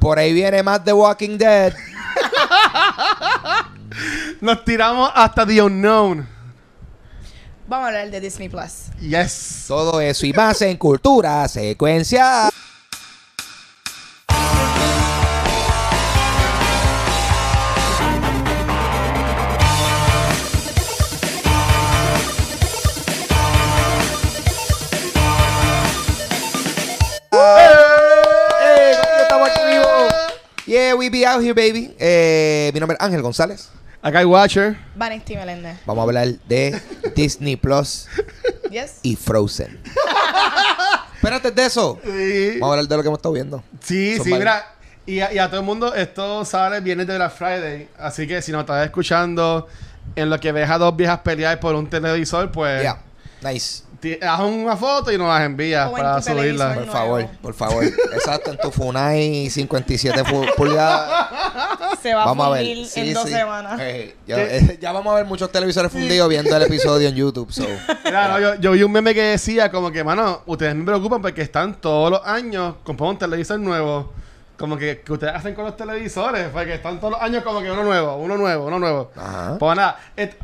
Por ahí viene más The Walking Dead. Nos tiramos hasta The Unknown. Vamos a hablar de Disney Plus. Yes. Todo eso y más en Cultura Secuencia. We be out here, baby. Eh, mi nombre es Ángel González. Acá hay Watcher. Vanesti Meléndez. Vamos a hablar de Disney Plus Yes. y Frozen. Pero antes de eso, Sí. vamos a hablar de lo que hemos estado viendo. Sí, Son sí, varios. mira. Y a, y a todo el mundo, esto sale viernes de Black Friday. Así que si nos estás escuchando en lo que ves a dos viejas pelear por un televisor, pues Yeah, nice. Haz una foto y nos las envías O en para tu televisor. subirla. Por nuevo. favor, por favor. Exacto, en tu Funai 57 fu- pulgadas. Se va Vamos a a ver. fundir Sí, en dos sí. semanas. Eh, eh, ya vamos a ver muchos televisores fundidos viendo el episodio en YouTube. So. Mira, no, yo, yo vi un meme que decía como que, mano, ustedes me preocupan porque están todos los años comprando un televisor nuevo. Como que, que ustedes hacen con los televisores, porque están todos los años como que uno nuevo, uno nuevo, uno nuevo. Ajá. Pues nada, et-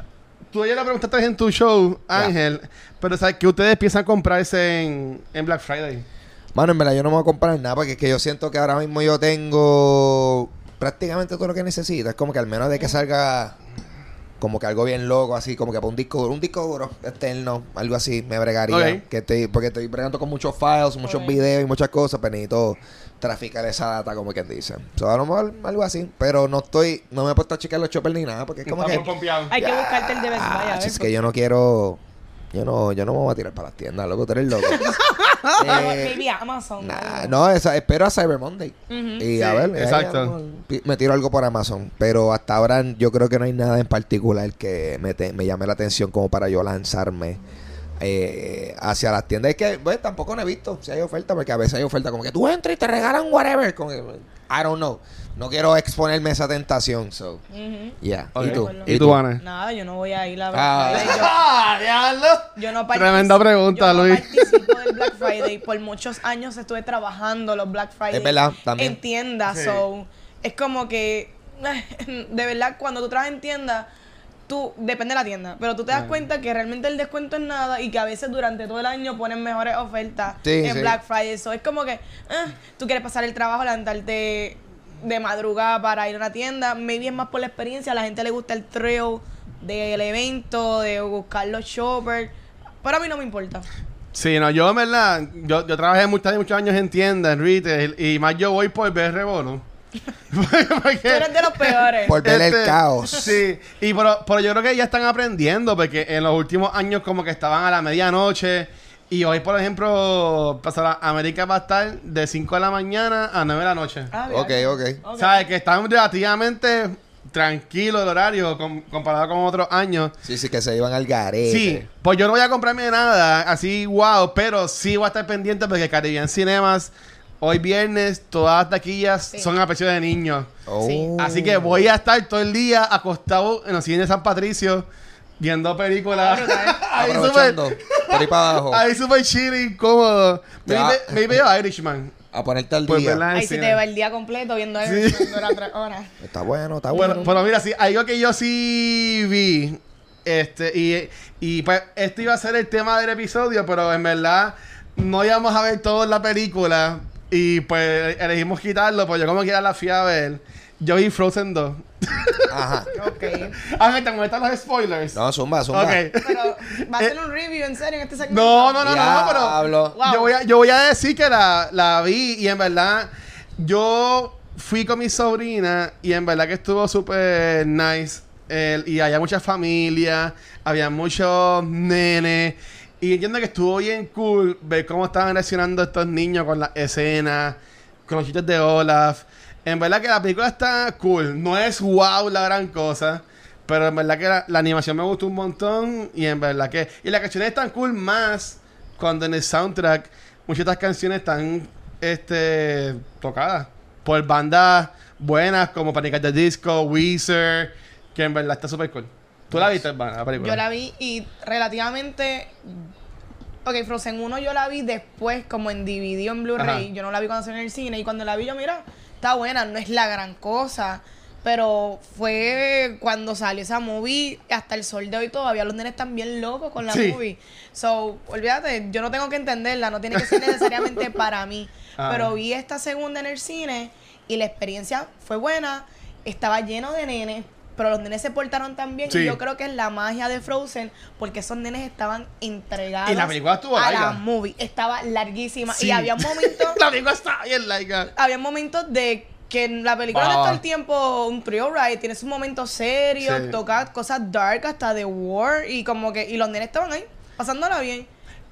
tú ayer le preguntaste en tu show, Ángel, pero ¿sabes que ustedes piensan comprarse en, en Black Friday? Mano, en verdad yo no me voy a comprar nada porque es que yo siento que ahora mismo yo tengo prácticamente todo lo que necesito. Es como que al menos de que salga como que algo bien loco, así como que para un disco duro, un disco duro externo, algo así, me bregaría. Que estoy, porque estoy bregando con muchos files, muchos videos y muchas cosas, pero necesito traficar esa data como quien dice. So, a lo mejor algo así, pero no estoy, no me he puesto a checar los choppers ni nada, porque es como Está que... Hay que buscarte el de Best Buy. a Ah, ver, es que yo no quiero... Yo no, yo no me voy a tirar para las tiendas, loco, tú eres loco. Eh, Maybe Amazon. Nah, no, esa, espero a Cyber Monday. Ujú. Y Sí, a ver, ahí exacto. a lo mejor pi- me tiro algo por Amazon. Pero hasta ahora yo creo que no hay nada en particular que me, te- me llame la atención como para yo lanzarme eh, hacia las tiendas. Es que, pues, tampoco no he visto si hay oferta, porque a veces hay oferta como que tú entras y te regalan whatever. Que, I don't know. No quiero exponerme a esa tentación. So, Ujú. yeah. Ok. ¿Y tú? ¿Y tú, Ana? Nada, yo no voy a ir a Black Ah. Friday. Yo- ¡Ah, diablo! Yo no participo- Tremenda pregunta, yo no Luis. participo del Black Friday. Por muchos años estuve trabajando los Black Friday Es verdad, también. en tiendas. Sí. So, es como que, de verdad, cuando tú trabajas en tiendas, tú, depende de la tienda, pero tú te das cuenta que realmente el descuento es nada y que a veces durante todo el año ponen mejores ofertas Sí, en sí. Black Friday. So, es como que eh, tú quieres pasar el trabajo, levantarte de madrugada para ir a una tienda. Maybe es más por la experiencia. A la gente le gusta el thrill del evento, de buscar los shoppers. Pero a mí no me importa. Sí, no, yo en verdad, yo, yo trabajé muchos, muchos años en tiendas, en retail, y más yo voy por ver Bono. Porque- Tú eres de los peores. Por ver Este, el caos. Sí, y pero, pero yo creo que ya están aprendiendo, porque en los últimos años como que estaban a la medianoche, y hoy, por ejemplo, pasará América va a estar de 5 de la mañana a 9 de la noche. Ah, Ok, bien. ok. Ok. ¿Sabes? Que están relativamente tranquilos el horario com- comparado con otros años. Sí, sí, que se iban al garete. Sí, pues yo no voy a comprarme nada así, wow, pero sí voy a estar pendiente porque Caribbean Cinemas, hoy viernes, todas las taquillas Sí. son a precio de niños. Oh. Sí. Así que voy a estar todo el día acostado en los cines de San Patricio viendo películas. ahí súper. Por ahí para abajo. ahí súper chill y cómodo. Me, Ya. me veo Irishman. A ponerte al Pues, día. Ahí se cine. te va el día completo viendo Sí. horas. Está bueno, está Bueno, bueno. pero mira, sí, algo que yo sí vi, este, y, y pues esto iba a ser el tema del episodio, pero en verdad no íbamos a ver toda la película y pues elegimos quitarlo, pues yo como quiera la fui a ver. Yo vi Frozen 2. Ajá. Ok. Ángel, ¿te molestan los spoilers? No, zumba, zumba. Ok. Pero, ¿va a ser un review en serio en este segmento? No, no, no, no, pero Diablo. Wow. yo, voy a, yo voy a decir que la, la vi y en verdad yo fui con mi sobrina y en verdad que estuvo súper nice. El- y había mucha familia, había muchos nenes. Y entiendo que estuvo bien cool ver cómo estaban reaccionando estos niños con las escenas, con los chistes de Olaf. En verdad que la película está cool. No es wow la gran cosa. Pero en verdad que la, animación me gustó un montón. Y en verdad que. Y las canciones están cool más cuando en el soundtrack muchas de estas canciones están este tocadas por bandas buenas como Panic! at Disco, Weezer, que en verdad está súper cool. ¿Tú la viste, la película? Yo la vi y relativamente. Ok, Frozen 1 yo la vi después, como en DVD en Blu-ray. Yo no la vi cuando salió en el cine. Y cuando la vi, yo, mira, está buena, no es la gran cosa. Pero fue cuando salió esa movie, hasta el sol de hoy todavía los nenes están bien locos con la Sí. movie. So, olvídate, yo no tengo que entenderla, no tiene que ser necesariamente para mí. Ah. Pero vi esta segunda en el cine y la experiencia fue buena, estaba lleno de nenes, pero los nenes se portaron tan bien Sí. y yo creo que es la magia de Frozen porque esos nenes estaban entregados Y la película estuvo a larga. la movie, estaba larguísima Sí. y había momentos la película está bien laica. había momentos de que en la película no es Ah. todo el tiempo un trio ride, tiene sus momentos serios, Sí. toca cosas dark hasta de war y como que y los nenes estaban ahí pasándola bien.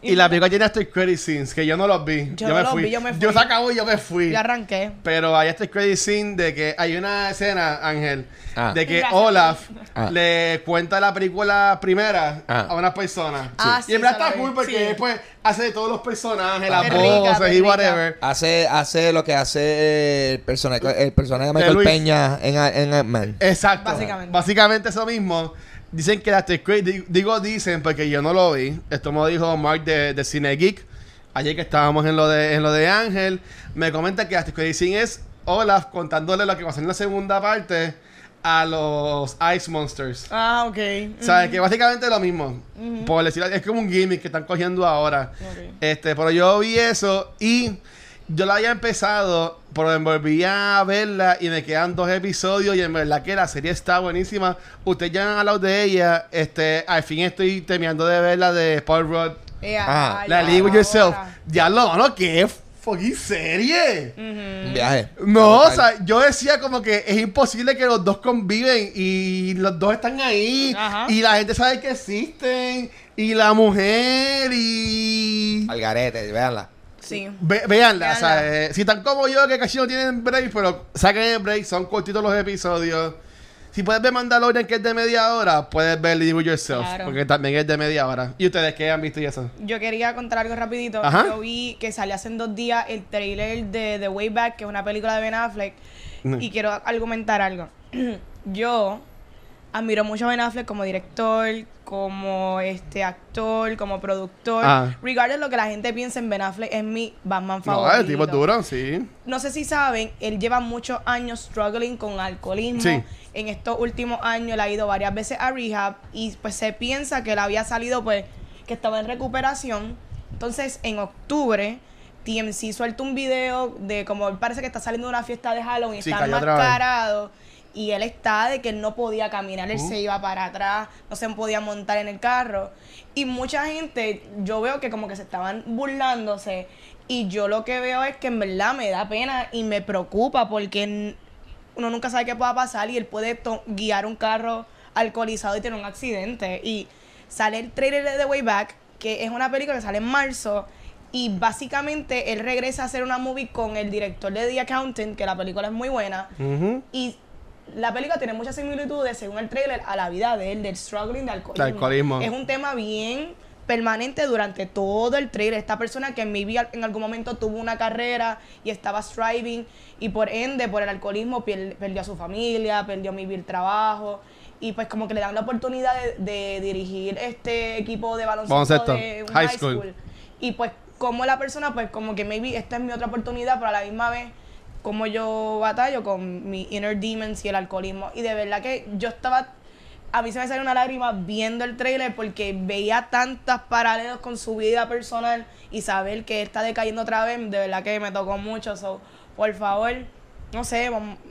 Y la película tiene estos credit scenes que yo no los vi. Yo Yo, no me los fui. vi, yo me Yo fui. se acabó y yo me fui. Ya arranqué. Pero hay este credit scene de que hay una escena, Ángel, Ah. de que Gracias. Olaf Ah. le cuenta la película primera Ah. a una persona. Ah, y sí, en verdad está cool porque Sí. después hace de todos los personajes, las voces es y whatever. Hace, hace lo que hace el personaje, el personaje de De Michael Luis. Peña en, en Ant-Man. Exacto. Básicamente. Básicamente eso mismo. Dicen que las credit, digo dicen porque yo no lo vi. Esto me lo dijo Mark de, de Cine Geek. Ayer que estábamos en lo de, en lo de Ángel. Me comenta que las credit scene es Olaf contándole lo que pasó en la segunda parte a los Ice Monsters. Ah, ok. ¿Sabes? Que básicamente es lo mismo. Por decirlo, es como un gimmick que están cogiendo ahora. Este, pero yo vi eso y yo la había empezado, pero me volví a verla y me quedan dos episodios y en verdad que la serie está buenísima. Ustedes ya han hablado de ella. Este, al fin estoy terminando de ver la de Paul Rudd. Ah, La League with Yourself. ahora. Ya lo, ¿no? ¿Qué fucking serie? Un viaje. No, o sea, yo decía como que es imposible que los dos conviven y los dos están ahí Ajá. y la gente sabe que existen y la mujer y... Al garete, véanla. Sí. Ve, véanla, o sea, eh, si tan como yo que casi no tienen break, pero saquen el break, son cortitos los episodios. Si puedes ver Mandalorian que es de media hora, puedes ver Live Yourself, Claro. porque también es de media hora. ¿Y ustedes qué han visto y eso? Yo quería contar algo rapidito. Ajá. Yo vi que salió hace dos días el trailer de The Way Back, que es una película de Ben Affleck. Mm. Y quiero argumentar algo. Yo admiro mucho a Ben Affleck como director, como este actor, como productor. Ah. Regardless de lo que la gente piense en Ben Affleck, es mi Batman No, favorito. el tipo es duro, sí. No sé si saben, él lleva muchos años struggling con alcoholismo. Sí. En estos últimos años él ha ido varias veces a rehab y pues se piensa que él había salido pues que estaba en recuperación. Entonces en octubre TMC suelta un video de como él parece que está saliendo de una fiesta de Halloween, Sí, está enmascarado y él está de que él no podía caminar, él Uh. se iba para atrás, no se podía montar en el carro. Y mucha gente, yo veo que como que se estaban burlándose y yo lo que veo es que en verdad me da pena y me preocupa porque uno nunca sabe qué pueda pasar y él puede guiar un carro alcoholizado y tener un accidente. Y sale el trailer de The Way Back, que es una película que sale en marzo. Y básicamente él regresa a hacer una movie con el director de The Accountant, que la película es muy buena. Y la película tiene muchas similitudes, según el trailer, a la vida de él, del struggling de alcoholismo. De alcoholismo. Es un tema bien permanente durante todo el trailer. Esta persona que en mi vida en algún momento tuvo una carrera y estaba striving y por ende, por el alcoholismo, pier- perdió a su familia, perdió mi el trabajo. Y pues como que le dan la oportunidad de, de dirigir este equipo de baloncesto de un high high school. school. Y pues como la persona, pues como que maybe esta es mi otra oportunidad, pero a la misma vez como yo batallo con mi inner demons y el alcoholismo. Y de verdad que yo estaba, a mí se me salió una lágrima viendo el trailer porque veía tantas paralelos con su vida personal y saber que está decayendo otra vez, de verdad que me tocó mucho. So, por favor, no sé,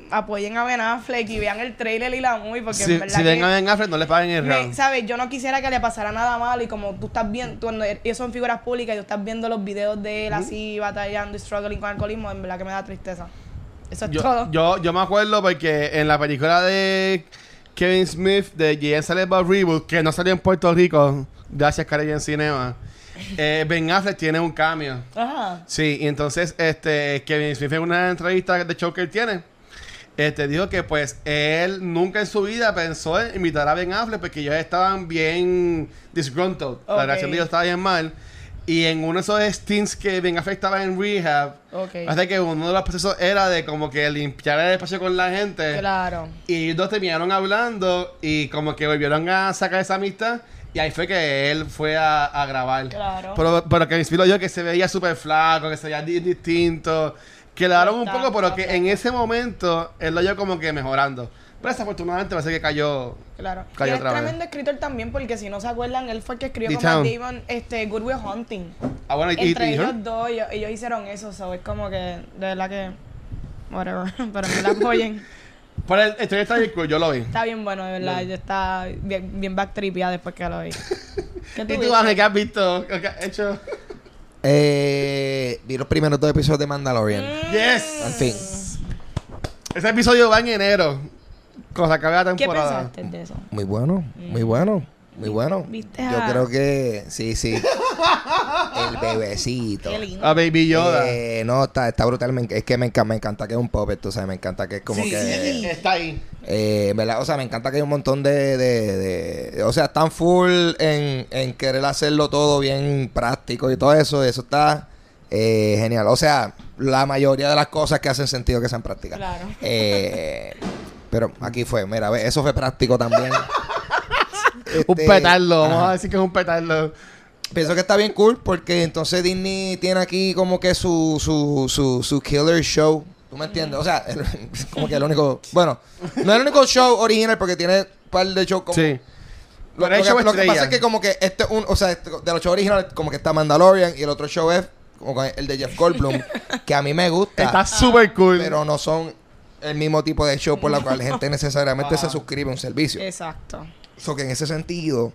apoyen a Ben Affleck y vean el trailer y la movie porque en Si, verdad si ven a Ben Affleck, no le paguen el round. ¿sabes? Yo no quisiera que le pasara nada malo y como tú estás viendo, tú, cuando ellos son figuras públicas y tú estás viendo los videos de él así batallando y struggling con alcoholismo, en verdad que me da tristeza. Eso es Yo, todo. yo, yo me acuerdo porque en la película de Kevin Smith de. Silent Bob Reboot, que no salió en Puerto Rico, gracias Caribbean Cinema, eh, Ben Affleck tiene un cambio. Ajá. Sí, y entonces este Kevin Smith en una entrevista de show que él tiene, este dijo que pues él nunca en su vida pensó en invitar a Ben Affleck porque ellos estaban bien disgruntled. La relación de ellos estaba bien mal. Y en uno de esos stints que Ben Affleck estaba en rehab, Ok. hace que uno de los procesos era de como que limpiar el espacio con la gente. Claro. Y ellos dos terminaron hablando y como que volvieron a sacar esa amistad. Y ahí fue que él fue a, a grabar. Claro. Pero, pero que me inspiró yo que se veía súper flaco, que se veía di- distinto. Que le daron un poco, pero que en ese momento él lo llevó como que mejorando. Pero desafortunadamente parece que cayó. Claro. Cayó y es otra vez. tremendo escritor también, porque si no se acuerdan, él fue el que escribió The con Matt. Damon este, Good Will Hunting. Ah, bueno, y, Entre y- ellos dos, ellos, ellos hicieron eso, so, es como que, de verdad que, whatever, pero me la apoyen. Por el, trailer está bien cool, yo lo vi. Está bien bueno, de verdad, yo está bien, bien backtripeada después que lo vi. ¿Qué ¿Y tú tú, dices? Ángel, qué has visto? ¿Qué has hecho? Eh, vi los primeros dos episodios de Mandalorian. Yes. Al fin. Ese episodio va en enero. Cuando se acabe la ¿Qué temporada. pensaste de eso? Muy bueno, muy bueno, muy bueno. ¿Viste Yo a- creo que sí, sí. El bebecito. Qué lindo. A Baby Yoda. Eh, no, está, está brutal. me es que me encanta, me encanta que es un puppet, tú sabes. Me encanta que es como Sí, que. está ahí. Eh, ¿verdad? O sea, me encanta que hay un montón de, de, de- O sea, están full en, en querer hacerlo todo bien práctico y todo eso. Eso está eh, genial. O sea, la mayoría de las cosas que hacen sentido que sean prácticas. Claro. Pero aquí fue, mira, ve, eso fue práctico también. Un Este, petardo, vamos ajá. a decir que es un petardo. Pienso que está bien cool porque entonces Disney tiene aquí como que su, su, su, su killer show. ¿Tú me entiendes? O sea, el- como que el único... Bueno, no es el único show original porque tiene un par de shows como... Sí. Lo, lo que, show lo que pasa es que como que este un... O sea, este- de los shows originales como que está Mandalorian y el otro show es como que el de Jeff Goldblum que a mí me gusta. Está súper cool. pero no son el mismo tipo de show por la cual la gente necesariamente se suscribe a un servicio. Exacto. So que en ese sentido,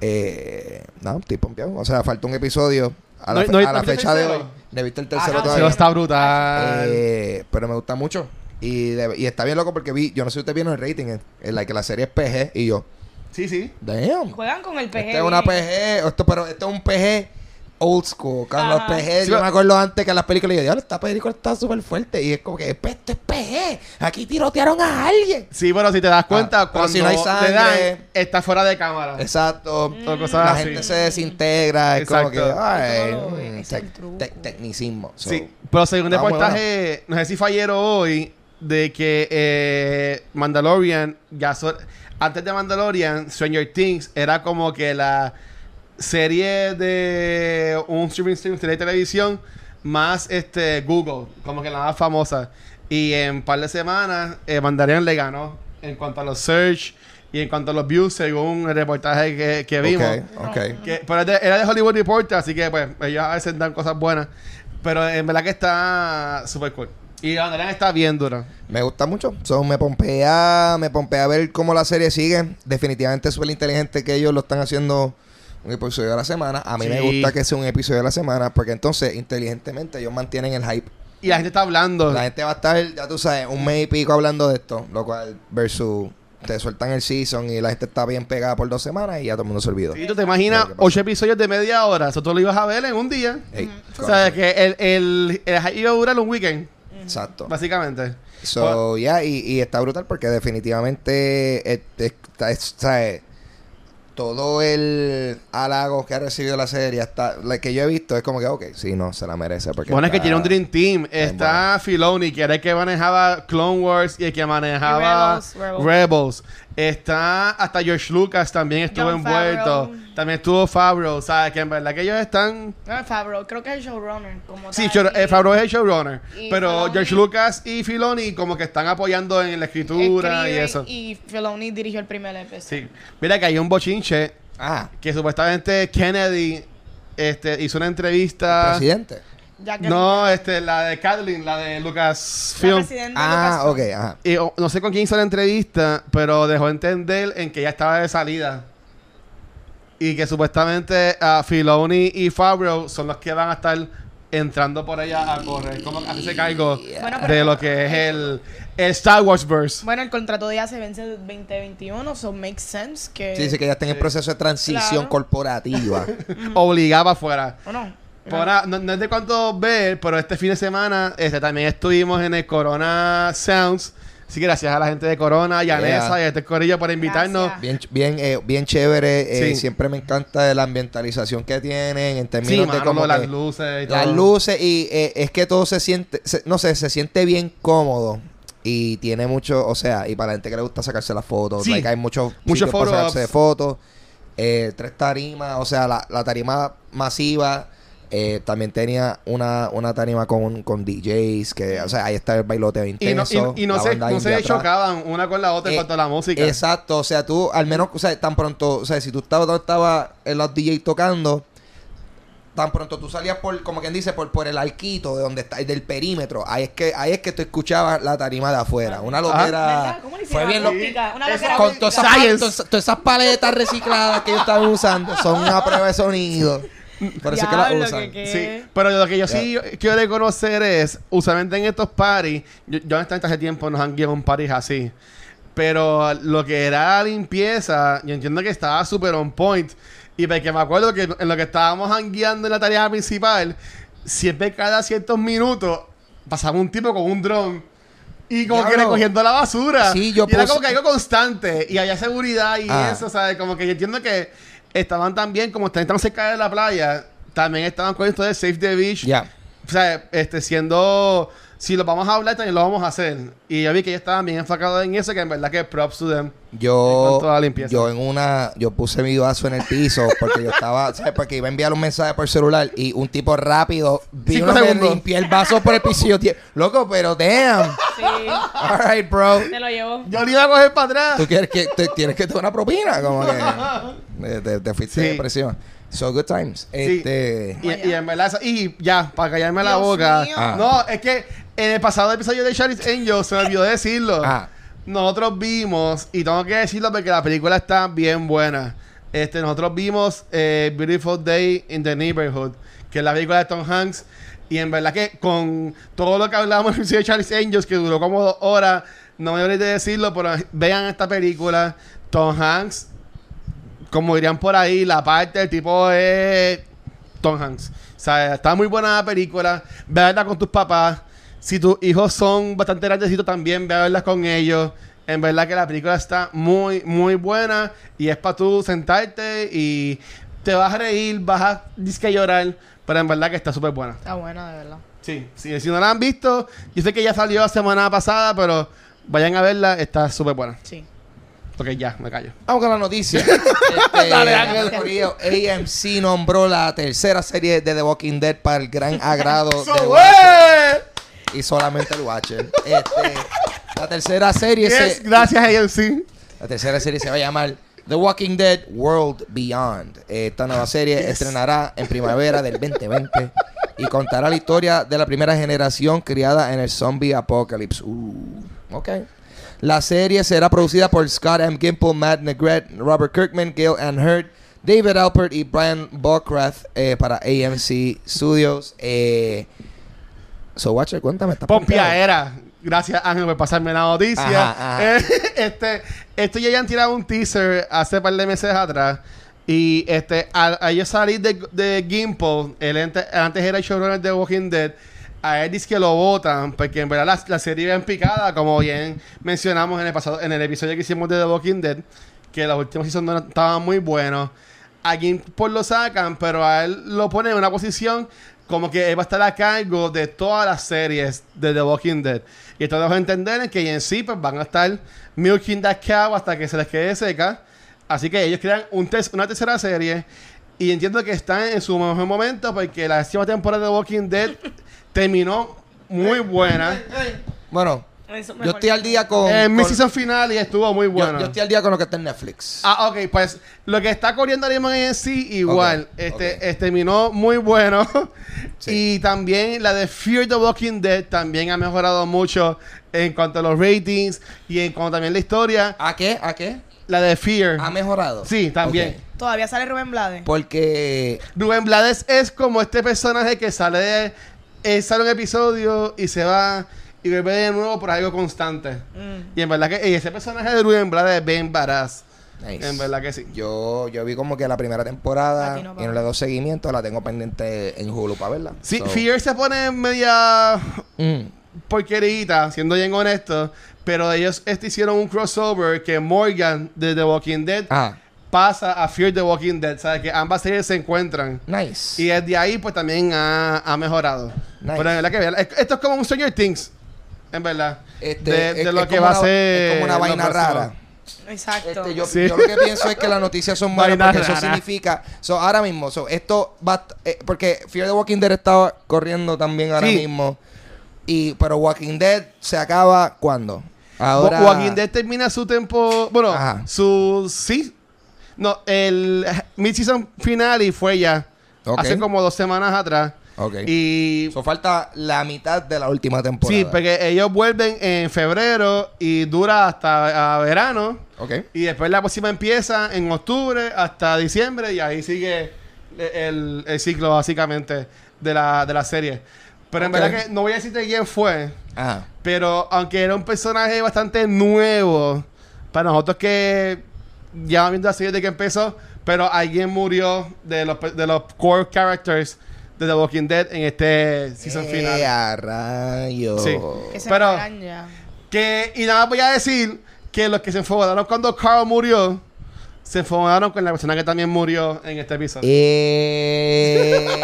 eh, no, estoy pompeado. O sea, falta un episodio a la, No- fe- no- a ¿no la viste el fecha de hoy. No he visto el tercero Ajá, todavía. está brutal. Eh, pero me gusta mucho. Y, de- y está bien loco porque vi, yo no sé si ustedes vieron el rating, en, en la que la serie es PG y yo, Sí, sí. damn. Juegan con el PG. Este es una. PG, esto, pero esto es un PG old school. Con los. PG, Sí, yo me acuerdo antes que en las películas yo diablo, esta película está súper fuerte. Y es como que, pues, esto es PG. Aquí tirotearon a alguien. Sí, pero si te das cuenta, Ah, pero cuando si no hay sangre- dan, está fuera de cámara. Exacto. O cosas La así. gente se desintegra. Es como que, Exacto. ay, mm, es tec- tec- tecnicismo. So, Sí, pero según muy reportaje, no sé si fue ayer o hoy, de que eh, Mandalorian, ya so- antes de Mandalorian, Stranger Things era como que la serie de un streaming stream, serie de televisión, más este Google, como que la más famosa. Y en un par de semanas, eh, le ganó en cuanto a los search y en cuanto a los views, según el reportaje que, que vimos. Ok, ok. Que, pero era de Hollywood Reporter, así que pues ellos a veces dan cosas buenas. Pero en verdad que está súper cool. Y Mandalorian está bien duro. Me gusta mucho. So, me pompea, me pompea ver cómo la serie sigue. Definitivamente es súper inteligente que ellos lo están haciendo un episodio a la semana. A mí me gusta que sea un episodio a la semana porque entonces inteligentemente ellos mantienen el hype. Y la gente está hablando. La gente va a estar, ya tú sabes, un mes y pico hablando de esto. Lo cual, versus te sueltan el season y la gente está bien pegada por dos semanas y ya todo el mundo se olvidó. Sí, tú te imaginas ocho episodios de media hora. Eso tú lo ibas a ver en un día. Ey, O sea, que el, el, el hype iba a durar un weekend, Exacto. básicamente. So, ya, y, y está brutal porque definitivamente está, es- ¿sabes? Todo el halago que ha recibido la serie, hasta la que yo he visto, es como que, ok, sí, no, se la merece. Porque Bueno, es que tiene un Dream Team. Está Filoni, que era el que manejaba Clone Wars y el que manejaba Y Rebels, Rebels. Rebels. Está hasta George Lucas también estuvo envuelto. Favreau. También estuvo Favreau. ¿Sabes? Que en verdad que ellos están... No, Favreau, creo que es el showrunner. Como Sí, tal, Show- eh, y- Favreau es el showrunner. y Pero Filoni- George Lucas y Filoni como que están apoyando en la escritura y eso. Y Filoni dirigió el primer episodio. Sí. Mira que hay un bochinche Ah, que supuestamente Kennedy este, hizo una entrevista... presidente. No, este, la de Kathleen, la de la Lucasfilm. presidenta Ah, ok, ajá. Y, oh, no sé con quién hizo la entrevista, pero dejó entender en que ya estaba de salida. Y que supuestamente a Filoni y Favreau son los que van a estar entrando por allá a correr. Como a hacerse cargo Bueno, pero- de lo que es el, el Star Wars verse. Bueno, el contrato de ella se vence en 2021, so makes sense que... Sí, dice que ya está en el proceso de transición Claro. corporativa. Obligaba afuera. ¿O no? Por ahora, no, no es de cuánto ver, pero este fin de semana este, también estuvimos en el Corona Sounds. Así que gracias a la gente de Corona y a Yeah. Nessa y a este corillo por invitarnos. Gracias. Bien, bien, eh, bien chévere. eh, Sí. Siempre me encanta la ambientalización que tienen en Sí, términos de mano, cómo las que- luces y las todo. luces y eh, es que todo se siente, se- no sé, se siente bien cómodo y tiene mucho, o sea, y para la gente que le gusta sacarse las fotos, Sí. like, hay muchos Muchos fotos, eh, tres tarimas, o sea, la, la tarima masiva Eh, también tenía una, una tarima con, con DJs, que, o sea, ahí está el bailoteo Y no, intenso. y, y no se, no chocaban una con la otra en Eh, cuanto a la música. Exacto, o sea, tú al menos, o sea, tan pronto, o sea, si tú estabas donde estaba en los DJ tocando, tan pronto tú salías por, como quien dice, por, por el arquito de donde está, del perímetro, ahí es que, ahí es que tú escuchabas la tarima de afuera. Una Ajá. loquera. ¿Verdad? ¿Cómo le Fue bien óptica, una loquera con todas esas- todas esas paletas recicladas que ellos estaban usando son una prueba de sonido. Es que Diablo, usan. que- que- Sí, pero lo que yo sí quiero reconocer es, usualmente en estos parties, yo, yo honestamente hace tiempo nos han guiado un parties así, pero lo que era limpieza, yo entiendo que estaba súper on point, y porque me acuerdo que en lo que estábamos guiando en la tarea principal, siempre cada ciertos minutos pasaba un tipo con un dron y como que recogiendo la basura. Sí, yo y era como que algo constante y había seguridad y Ah. eso, ¿sabes? Como que yo entiendo que estaban también, como están tan cerca de la playa, también estaban con esto de Save the Beach. Ya. O sea, este, siendo. Si lo vamos a hablar, también lo vamos a hacer. Y yo vi que ellos estaban bien enfocados en eso, que en verdad que props to them. Yo, toda la limpieza. yo en una, yo puse mi vaso en el piso porque yo estaba, ¿sabes? Porque iba a enviar un mensaje por celular y un tipo rápido vino a segundos. limpiar el vaso por el piso y yo, "Tie- loco, pero damn. Sí, Alright, bro. te lo llevo. Yo le iba a coger para atrás. Tú quieres que, te- tienes que tener una propina, como que te, te fuiste Sí. de presión. So good times. Sí. Este, Y, y en verdad, y ya, para callarme la boca. mío. Ah. No, es que en el pasado episodio de Charlie's Angels se me olvidó decirlo. Ah. Nosotros vimos, y tengo que decirlo porque la película está bien buena. Este, nosotros vimos eh, Beautiful Day in the Neighborhood, que es la película de Tom Hanks. Y en verdad que con todo lo que hablamos en el episodio de Charlie's Angels, que duró como dos horas, no me olvidé de decirlo, pero vean esta película. Tom Hanks como dirían por ahí, la parte del tipo es Tom Hanks. O sea, está muy buena la película. Ve a verla con tus papás. Si tus hijos son bastante grandecitos también, ve a verla con ellos. En verdad que la película está muy, muy buena. Y es para tú sentarte y te vas a reír, vas a disque llorar. Pero en verdad que está súper buena. Está bueno, de verdad. Sí, sí, si no la han visto, yo sé que ya salió la semana pasada, pero vayan a verla, está súper buena. Sí. Ok, ya, me callo. Vamos con la noticia. Este, Dale, Ángel. Corillo, AMC nombró la tercera serie de The Walking Dead para el gran agrado ¡So, de! Watcher y solamente el Watcher. Este, la tercera serie Yes, se, gracias AMC. la tercera serie se va a llamar The Walking Dead World Beyond. Esta nueva serie estrenará en primavera del 2020 y contará la historia de la primera generación criada en el zombie apocalypse. Uh, ok. La serie será producida por Scott M. Gimple, Matt Negrete, Robert Kirkman, Gail Ann Hurd, David Alpert y Brian Bockrath eh, para AMC Studios. Eh, so, Watcher, cuéntame. Pompia era. Gracias, Ángel, por pasarme la noticia. Ajá, ajá. Eh, este, esto ya han tirado un teaser hace par de meses atrás. Y este, al, a ellos salir de, de Gimple, él ente- antes era el showrunner de Walking Dead, a él dice que lo votan, porque en verdad la, la serie iba en picada, como bien mencionamos en el pasado, en el episodio que hicimos de The Walking Dead, que los últimos seasons no estaban muy buenos. A Gimple lo sacan, pero a él lo ponen en una posición como que él va a estar a cargo de todas las series de The Walking Dead. Y esto dejo entender en que en sí pues, van a estar milking that cow hasta que se les quede seca. Así que ellos crean un tes- una tercera serie. Y entiendo que están en su mejor momento porque la décima temporada de The Walking Dead terminó muy buena. Bueno, yo estoy al día con. En mi con- season final y estuvo muy yo- bueno. yo estoy al día con lo que está en Netflix. Ah, ok, pues lo que está corriendo ahora mismo en sí, igual. Ok, este, ok. este terminó muy bueno. Sí. Y también la de Fear the Walking Dead también ha mejorado mucho en cuanto a los ratings y en cuanto también la historia. ¿A qué? ¿A qué? La de Fear. ¿Ha mejorado? Sí, también. Ok. Todavía sale Rubén Blades. Porque. Rubén Blades es como este personaje que sale de eh, sale un episodio y se va y vuelve de nuevo por algo constante. Mm. Y en verdad que y ese personaje de Rubén Blades es bien badass. Nice. En verdad que sí. Yo, yo vi como que la primera temporada no, y no le doy seguimiento, la tengo pendiente en Hulu para verla. Sí, So, Fear se pone media mm, porquerita, siendo bien honesto. Pero ellos este, hicieron un crossover que Morgan de The Walking Dead Ah, pasa a Fear the Walking Dead. ¿Sabes? Que ambas series se encuentran. nice. Y desde ahí, pues también ha, ha mejorado. Nice. Pero en verdad que esto es como un Stranger Things. En verdad. Este, de, es- lo es que como va a una- ser. Es como una vaina rara. Exacto. Este, yo, Sí. yo lo que pienso es que las noticias son buenas Vaina porque eso significa. So, ahora mismo, so, esto va. eh, porque Fear the Walking Dead estaba corriendo también ahora Sí. mismo. Y, pero Walking Dead se acaba cuando? Ahora. Wa- Walking Dead termina su tiempo. Bueno, Ajá. su. Sí. No, el mid-season final y fue ya. Ok. Hace como dos semanas atrás. Ok. Y. So, falta la mitad de la última temporada. Sí, porque ellos vuelven en febrero y dura hasta verano. Ok. Y después la próxima empieza en octubre hasta diciembre y ahí sigue el, el ciclo básicamente de la, de la serie. Pero en verdad que no voy a decirte quién fue, Ajá. pero aunque era un personaje bastante nuevo para nosotros que ya viendo la serie de que empezó, pero alguien murió de los, de los core characters de The Walking Dead en este season Eh, final. a rayos. Sí. que se pero-. Que, y nada más voy a decir que los que se enfocaron cuando Carl murió, se enfocaron con la persona que también murió en este episodio. Eh,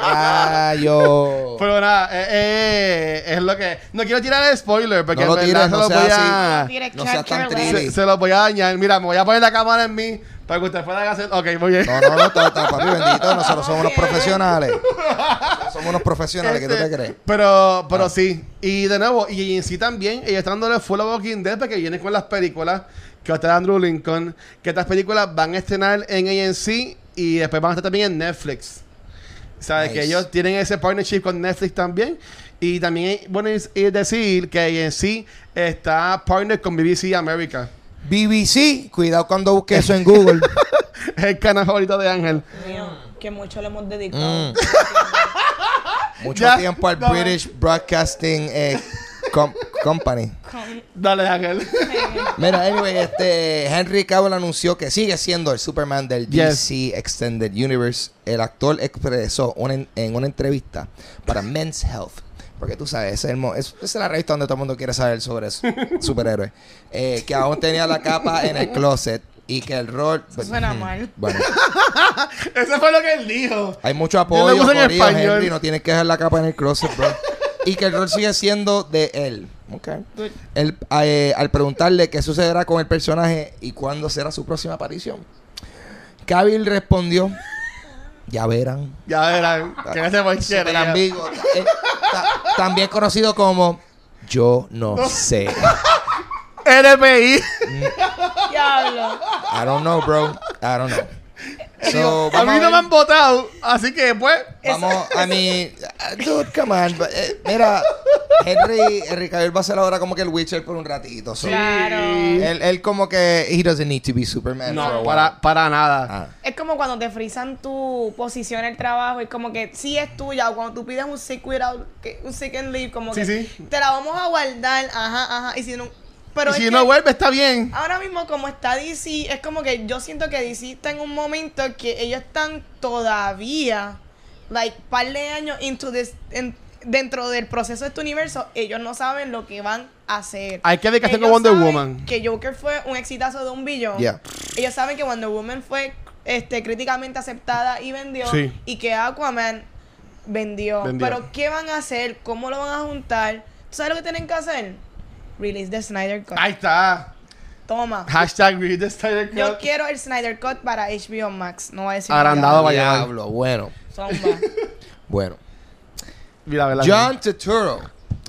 a rayos. Pero nada, eh, eh, es lo que. No quiero tirar el spoiler porque No lo en verdad tires, se no lo voy así. a. No seas tan. Se, se los voy a dañar. Mira, me voy a poner la cámara en mí para que ustedes puedan hacer. Ok, muy bien. No, no, no, está, está, papi, bendito. Nosotros somos unos profesionales. Somos unos profesionales, ¿qué tú te Este, crees? Pero, pero Ah. sí. Y de nuevo, y en sí también, ella está dándole full a Walking Dead porque viene con las películas que va a estar Andrew Lincoln. Que estas películas van a estrenar en AMC y después van a estar también en Netflix. ¿Sabes? Nice. Que ellos tienen ese partnership con Netflix también. Y también, bueno, es, es decir que AMC está partner con BBC America. BBC, cuidado cuando busques eso en Google. Es el canal favorito de Ángel. Mío, que mucho le hemos dedicado. Mm. Mucho Ya, tiempo al. British Broadcasting eh, Com- Company. Con- Dale, Ángel. Mira, anyway, este Henry Cavill anunció que sigue siendo el Superman del Yes. DC Extended Universe. El actor expresó una en, en una entrevista para Men's Health. Porque tú sabes, ese es, el mo- es- esa es la revista donde todo el mundo quiere saber sobre su- superhéroes. Eh, que aún tenía la capa en el closet y que el rol. Eso suena mal. Bueno, Eso fue lo que él dijo. hay mucho Yo apoyo. lo puse en corillo. Henry, no tienes que dejar la capa en el closet, bro. y que el rol sigue siendo de él. Ok. Él, eh, al preguntarle qué sucederá con el personaje y cuándo será su próxima aparición, Cavill respondió: Ya verán. Ya verán. Que ese fue Súper ambiguo. Eh, ta- también conocido como Yo no sé. NPI. Diablo. I don't know, bro. I don't know. So, a mí no me han votado. Así que, pues. Vamos, a mí, dude, come on. but, eh, mira, Henry, Henry Cavill va a ser ahora como que el Witcher por un ratito. so, Claro. Él, él como que, he doesn't need to be Superman. for a No, while. para, para nada. Ah. Es como cuando te frisan tu posición en el trabajo. Es como que sí es tuya. O cuando tú pides un sick without, un sick and leave, como Sí, que sí. te la vamos a guardar. Ajá, ajá. Y si no. Pero Y es si que no vuelve, está bien. ahora mismo, como está DC, es como que yo siento que DC está en un momento que ellos están todavía, like, par de años into this, en- dentro del proceso de este universo, ellos no saben lo que van a hacer. Hay que hacer con Wonder Woman. Que Joker fue un exitazo de un billón. Yeah. Ellos saben que Wonder Woman fue este, críticamente aceptada y vendió. Sí. Y que Aquaman vendió. Vendió. Pero ¿qué van a hacer? ¿Cómo lo van a juntar? ¿Tú sabes lo que tienen que hacer? Release the Snyder Cut. Ahí está. Toma. Hashtag read the Snyder Yo Cut. quiero el Snyder Cut para HBO Max. No voy a decir Agrandado. va a llevar. Diablo, bueno. Zomba. bueno. Mira, ¿verdad? John Turturro.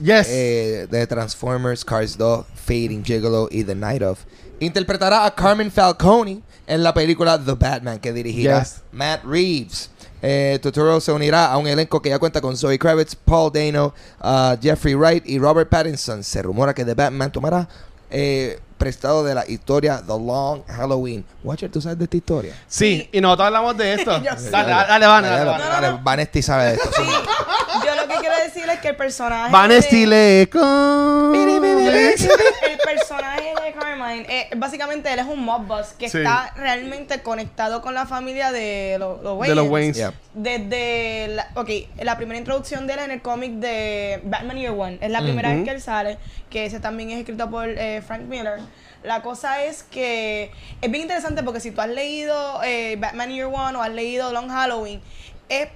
Yes. eh, de Transformers, Cars 2, Fading Gigolo y The Night of, interpretará a Carmen Falcone en la película The Batman que dirigirá Yes. Matt Reeves. Eh, Turturro se unirá a un elenco que ya cuenta con Zoe Kravitz, Paul Dano, uh, Jeffrey Wright y Robert Pattinson. Se rumora que The Batman tomará eh, prestado de la historia The Long Halloween. Watcher, ¿tú sabes de esta historia? sí, y nosotros hablamos de esto. Dale, dale, dale, Van, dale. Vanesti sabe de esto. Sí. Yo lo que quiero decir es que el personaje. Van de- con... Lo el personaje de Carmine, eh, básicamente él es un mob boss que Sí. está realmente conectado con la familia de los, los De los. Waynes. Yeah. Desde la, ok, la primera introducción de él en el cómic de Batman Year One. Es la primera vez que él sale, que ese también es escrito por eh, Frank Miller. La cosa es que es bien interesante porque si tú has leído eh, Batman Year One o has leído Long Halloween, es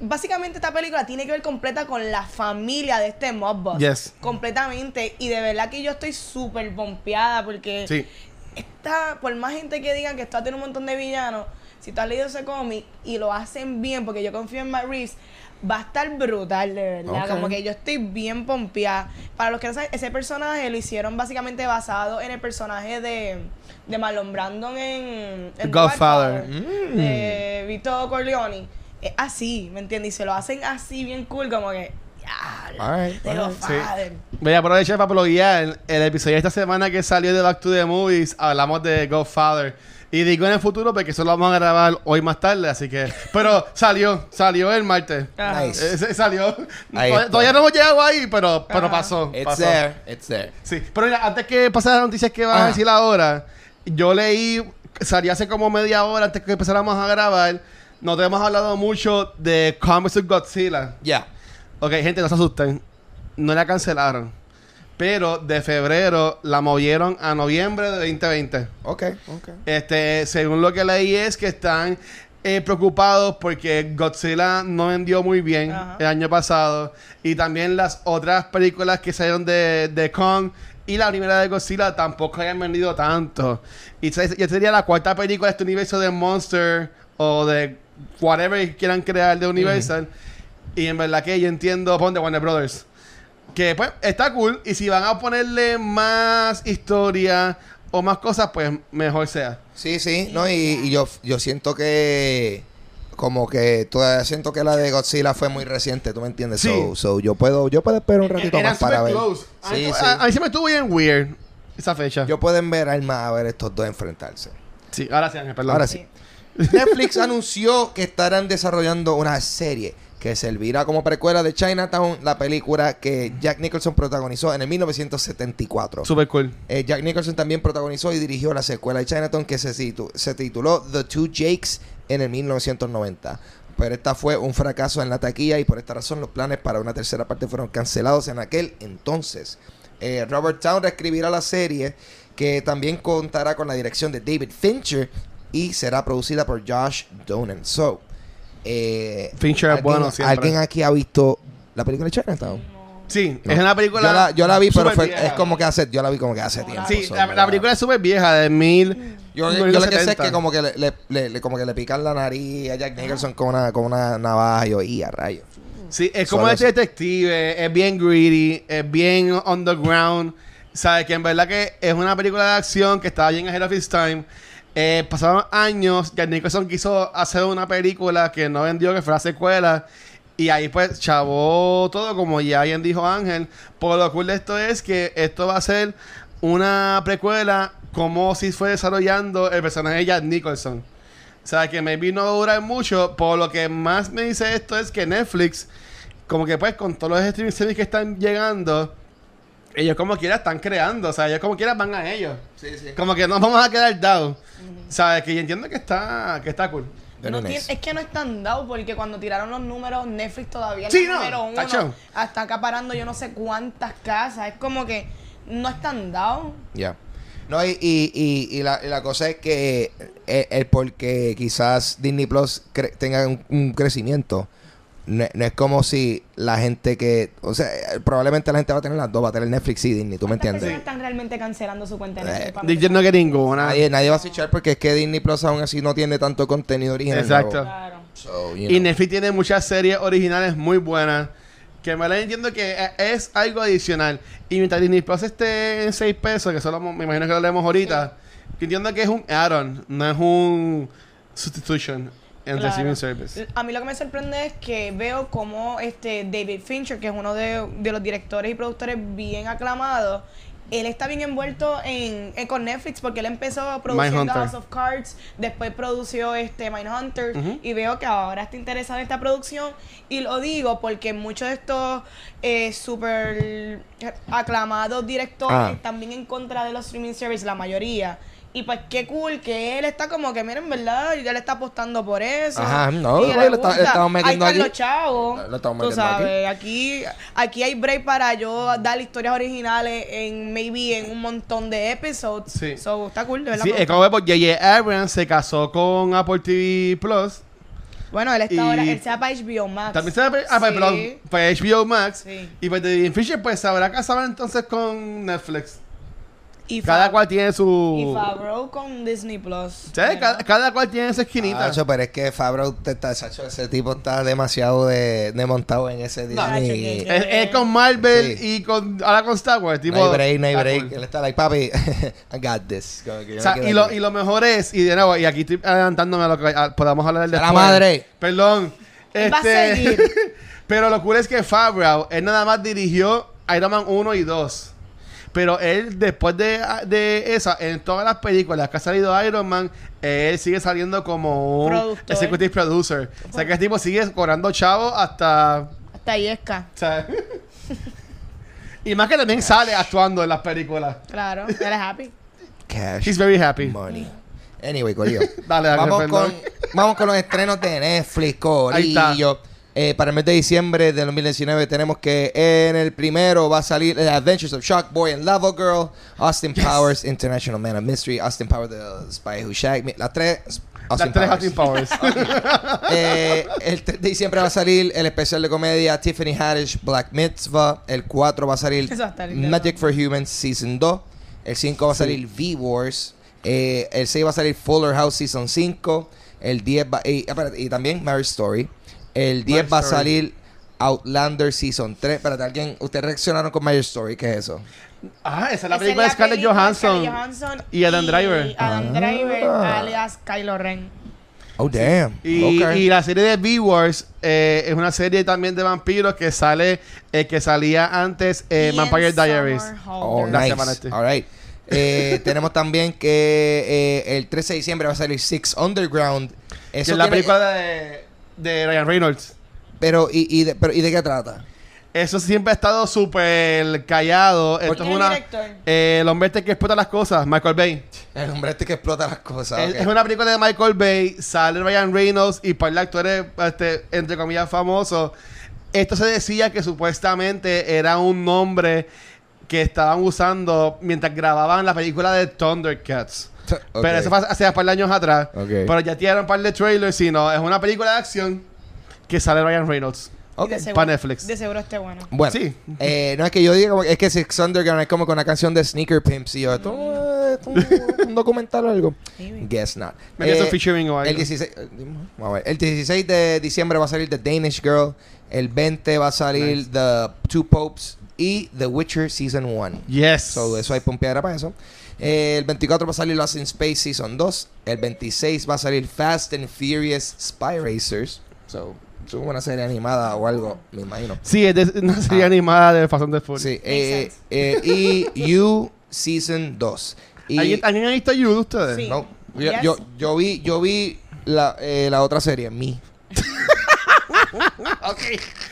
básicamente esta película tiene que ver completa con la familia de este mob boss. Yes. Completamente. Y de verdad que yo estoy súper bompeada porque Sí. Está, por más gente que digan que está tiene un montón de villanos, si tú has leído ese cómic y lo hacen bien, porque yo confío en Matt Reeves, va a estar brutal, de verdad. Como que yo estoy bien pompeada. Para los que no saben, ese personaje lo hicieron básicamente basado en el personaje de, de Marlon Brandon en, en The Godfather. Mm. de Vito Corleone. Es así, ¿me entiendes? Y se lo hacen así bien cool, como que. Ya, Alright, The alright. Godfather. Voy a aprovechar para bloguear el, el episodio de esta semana que salió de Back to the Movies. Hablamos de Godfather. Y digo en el futuro porque eso lo vamos a grabar hoy más tarde, así que... Pero salió, salió el martes. Ajá. Nice. Eh, salió. Ahí Todavía, está. todavía no hemos llegado ahí, pero, pero pasó. It's pasó. there, it's there. Sí, pero mira, antes que pasar las noticias que vas a Ah. decir ahora, yo leí, salió hace como media hora antes que empezáramos a grabar, no te hemos hablado mucho de Comics of Godzilla. Ya. Ok, gente, no se asusten, no la cancelaron, pero de febrero la movieron a noviembre de 2020. Ok, ok. Este, según lo que leí es que están eh, preocupados porque Godzilla no vendió muy bien Ajá. el año pasado y también las otras películas que salieron de, de Kong y la primera de Godzilla tampoco hayan vendido tanto. Y ya sería la cuarta película de este universo de Monster o de whatever quieran crear de Universal. Y en verdad que yo entiendo, pon de Warner Brothers. Que pues está cool. Y si van a ponerle más historia o más cosas, pues mejor sea. Sí, sí, no, y, y yo, yo siento que como que todavía siento que la de Godzilla fue muy reciente, ¿tú me entiendes? Sí. So, so yo puedo, yo puedo esperar un ratito más para ver. close. A mí- Sí, a, mí se me estuvo bien weird esa fecha. Yo pueden ver más a ver estos dos enfrentarse. sí, ahora sí, Ángel, perdón. Ahora sí. Netflix anunció que estarán desarrollando una serie que servirá como precuela de Chinatown, la película que Jack Nicholson protagonizó en el 1974. Super cool. Eh, Jack Nicholson también protagonizó y dirigió la secuela de Chinatown que se, tituló The Two Jakes en el 1990. Pero esta fue un fracaso en la taquilla y por esta razón los planes para una tercera parte fueron cancelados en aquel entonces. Eh, Robert Town reescribirá la serie que también contará con la dirección de David Fincher y será producida por Josh Donen. So, eh, Fincher es ¿alguien- bueno siempre. ¿Alguien aquí ha visto la película de Chinatown? Sí, No. es una película. Yo la, yo la vi, pero fue, es como que hace, yo la vi como que hace tiempo. Sí, so, la, película es súper vieja, de mil. Yo, yo lo que sé es 1970. que como que le, le- le- le- como que le pican la nariz a Jack Nicholson con una, con una navaja y yo, y a rayo. Sí, es como Solo este detective, es bien greedy, es bien underground. Sabes que en verdad que es una película de acción que estaba bien ahead of its time. Eh, pasaron años, Jack Nicholson quiso hacer una película que no vendió, que fuera secuela. Y ahí pues chavó todo, como ya bien dijo Ángel. Por lo cool de esto es que esto va a ser una precuela como si fue desarrollando el personaje de Jack Nicholson. O sea, que maybe no va a durar mucho. Por lo que más me dice esto es que Netflix, como que pues con todos los streaming services que están llegando, ellos como quiera están creando. O sea, ellos como quiera van a ellos. Sí, sí. Como que no vamos a quedar down. ¿Sabes? Que yo entiendo que está, que está cool. No tiene- es que no están dados porque cuando tiraron los números, Netflix todavía Sí, el no, número uno. tacho. Hasta acaparando yo no sé cuántas casas. Es como que no están dados. Ya. No, y, y, y, y la, y la cosa es que el, el porque quizás Disney Plus cre- tenga un, un crecimiento. No, no es como si la gente que. O sea, probablemente la gente va a tener las dos, va a tener Netflix y Disney, ¿tú me ¿Cuántas entiendes? personas están realmente cancelando su cuenta de Netflix? Eh, Yo no que ninguna. Nadie, nadie va a switchar porque es que Disney Plus aún así no tiene tanto contenido original. Exacto. nuevo. Claro. So, you Y. Netflix tiene muchas series originales muy buenas. Que me la entiendo que e- es algo adicional. Y mientras Disney Plus esté en 6 pesos, que solo me imagino que lo leemos ahorita, que entiendo que es un add-on, no es un substitution en Claro. receiving service. A mí lo que me sorprende es que veo como este David Fincher, que es uno de, de los directores y productores bien aclamados, él está bien envuelto en, en- con Netflix porque él empezó produciendo. House of Cards, después produció este Mindhunter Ujú. y veo que ahora está interesado en esta producción y lo digo porque muchos de estos eh, super aclamados directores Ah. están bien en contra de los streaming services, la mayoría. Y pues qué cool que él está como que, miren, ¿verdad? Y él está apostando por eso. Ajá, no, Y le le está- le estamos Ahí metiendo están aquí. los chavos. Lo- lo estamos Tú metiendo aquí. sabes, aquí. aquí hay break para yo dar historias originales en maybe en un montón de episodes. Sí. So, está cool, de verdad. Sí, es como ver, porque J.J. Abrams se casó con Apple TV Plus. Bueno, él está y- ahora, él se va para HBO Max. También se va ah, pues, Sí. para HBO Max. Sí. Y pues David Fisher pues se habrá casado entonces con Netflix. Y Cada cual tiene Y su. Favreau con Disney Plus. ¿Sabes? Cada, cada cual tiene su esquinita. Hacho, pero es que Fabro te está, Sacho, ese tipo está demasiado de, de montado en ese No, Disney. Que- es, es con Marvel Sí. y con ahora con Star Wars. Tipo, no hay break, no hay break. cool. Él está like, papi, I got this. O sea, y, lo, y lo mejor es, y de nuevo, y aquí estoy adelantándome a lo que a- podamos hablar ¡A la después. madre! Perdón. Él va a Este, seguir. pero lo cool es que Favreau, él nada más dirigió Iron Man 1 y 2. Pero él, después de, de esa, en todas las películas que ha salido Iron Man, él sigue saliendo como un Productor. executive producer. O sea, que el tipo sigue cobrando chavo hasta... Hasta Yesca. o sea, y más que también sale actuando en las películas. Claro. Él es happy. Cash. He's very happy. Money. Anyway, Corillo. Dale, Ángel, vamos, con, vamos con los estrenos de Netflix, Ahí está. Eh, para el mes de diciembre de 2019 tenemos que en el primero va a salir The Adventures of Shockboy and Lava Girl, Austin Powers, International Man of Mystery, Austin Powers, The Spy Who Shagged Me. Las tres. Austin Las tres Powers. Austin Powers. Eh, el 3 de diciembre va a salir el especial de comedia Tiffany Haddish Black Mitzvah. El 4 va a salir. Magic for Humans Season 2. El 5 va a salir V-Wars. Eh, el 6 va a salir Fuller House Season 5. El 10 va... Y, espérate, y también Marriage Story. El 10 Marriage va a salir Outlander Season 3. Espérate, alguien... Ustedes reaccionaron con Marriage Story. ¿Qué es eso? ah, esa es la película de Scarlett Johansson. Y Adam Driver. Adam Ah. Driver, alias Kylo Ren. Oh, damn. Y, y la serie de V-Wars eh, es una serie también de vampiros que sale, eh, que salía antes eh, Vampire Diaries. Oh. La nice. semana este. All right. Eh, tenemos también que eh, el 13 de diciembre va a salir Six Underground. Que Eso es la tiene- película de, de Ryan Reynolds. Pero, ¿y, y de, pero, ¿y de qué trata? Eso siempre ha estado súper callado. Esto ¿Quién es una. el director? eh, el hombre este que explota las cosas, Michael Bay. El hombre este que explota las cosas. Es, ok. es una película de Michael Bay. Sale Ryan Reynolds y par de actores, este, entre comillas, famosos. Esto se decía que supuestamente era un nombre que estaban usando mientras grababan la película de Thundercats. Ok. Pero eso fue hace un par de años atrás. Ok. Pero ya tiraron un par de trailers, sino es una película de acción que sale Ryan Reynolds. Ok. De seguro- Pa' Netflix. De seguro esté bueno. Bueno, Sí. eh, no es que yo diga, como- es que Six Underground es como con una canción de Sneaker Pimps y yo, ¿esto esto es un, documental o algo? Maybe. Guess not. Maybe it's a Eh, featuring o algo. El 16, eh, a ver. el 16 de diciembre va a salir The Danish Girl. El 20 va a salir Nice. The Two Popes y The Witcher Season 1. Yes. So, eso hay pompeadera para eso. Eh, el 24 va a salir Lost in Space Season 2. El 26 va a salir Fast and Furious Spy Racers. So, es una serie animada o algo, me imagino. Sí, es de- una serie Ah. animada de Fast and the Furious. Sí, eh, eh, y You Season 2. Y, ¿Alguien, ¿Alguien ha visto You de ustedes? Sí. no, yo, Yes. yo, yo vi, yo vi la, eh, la otra serie, Me.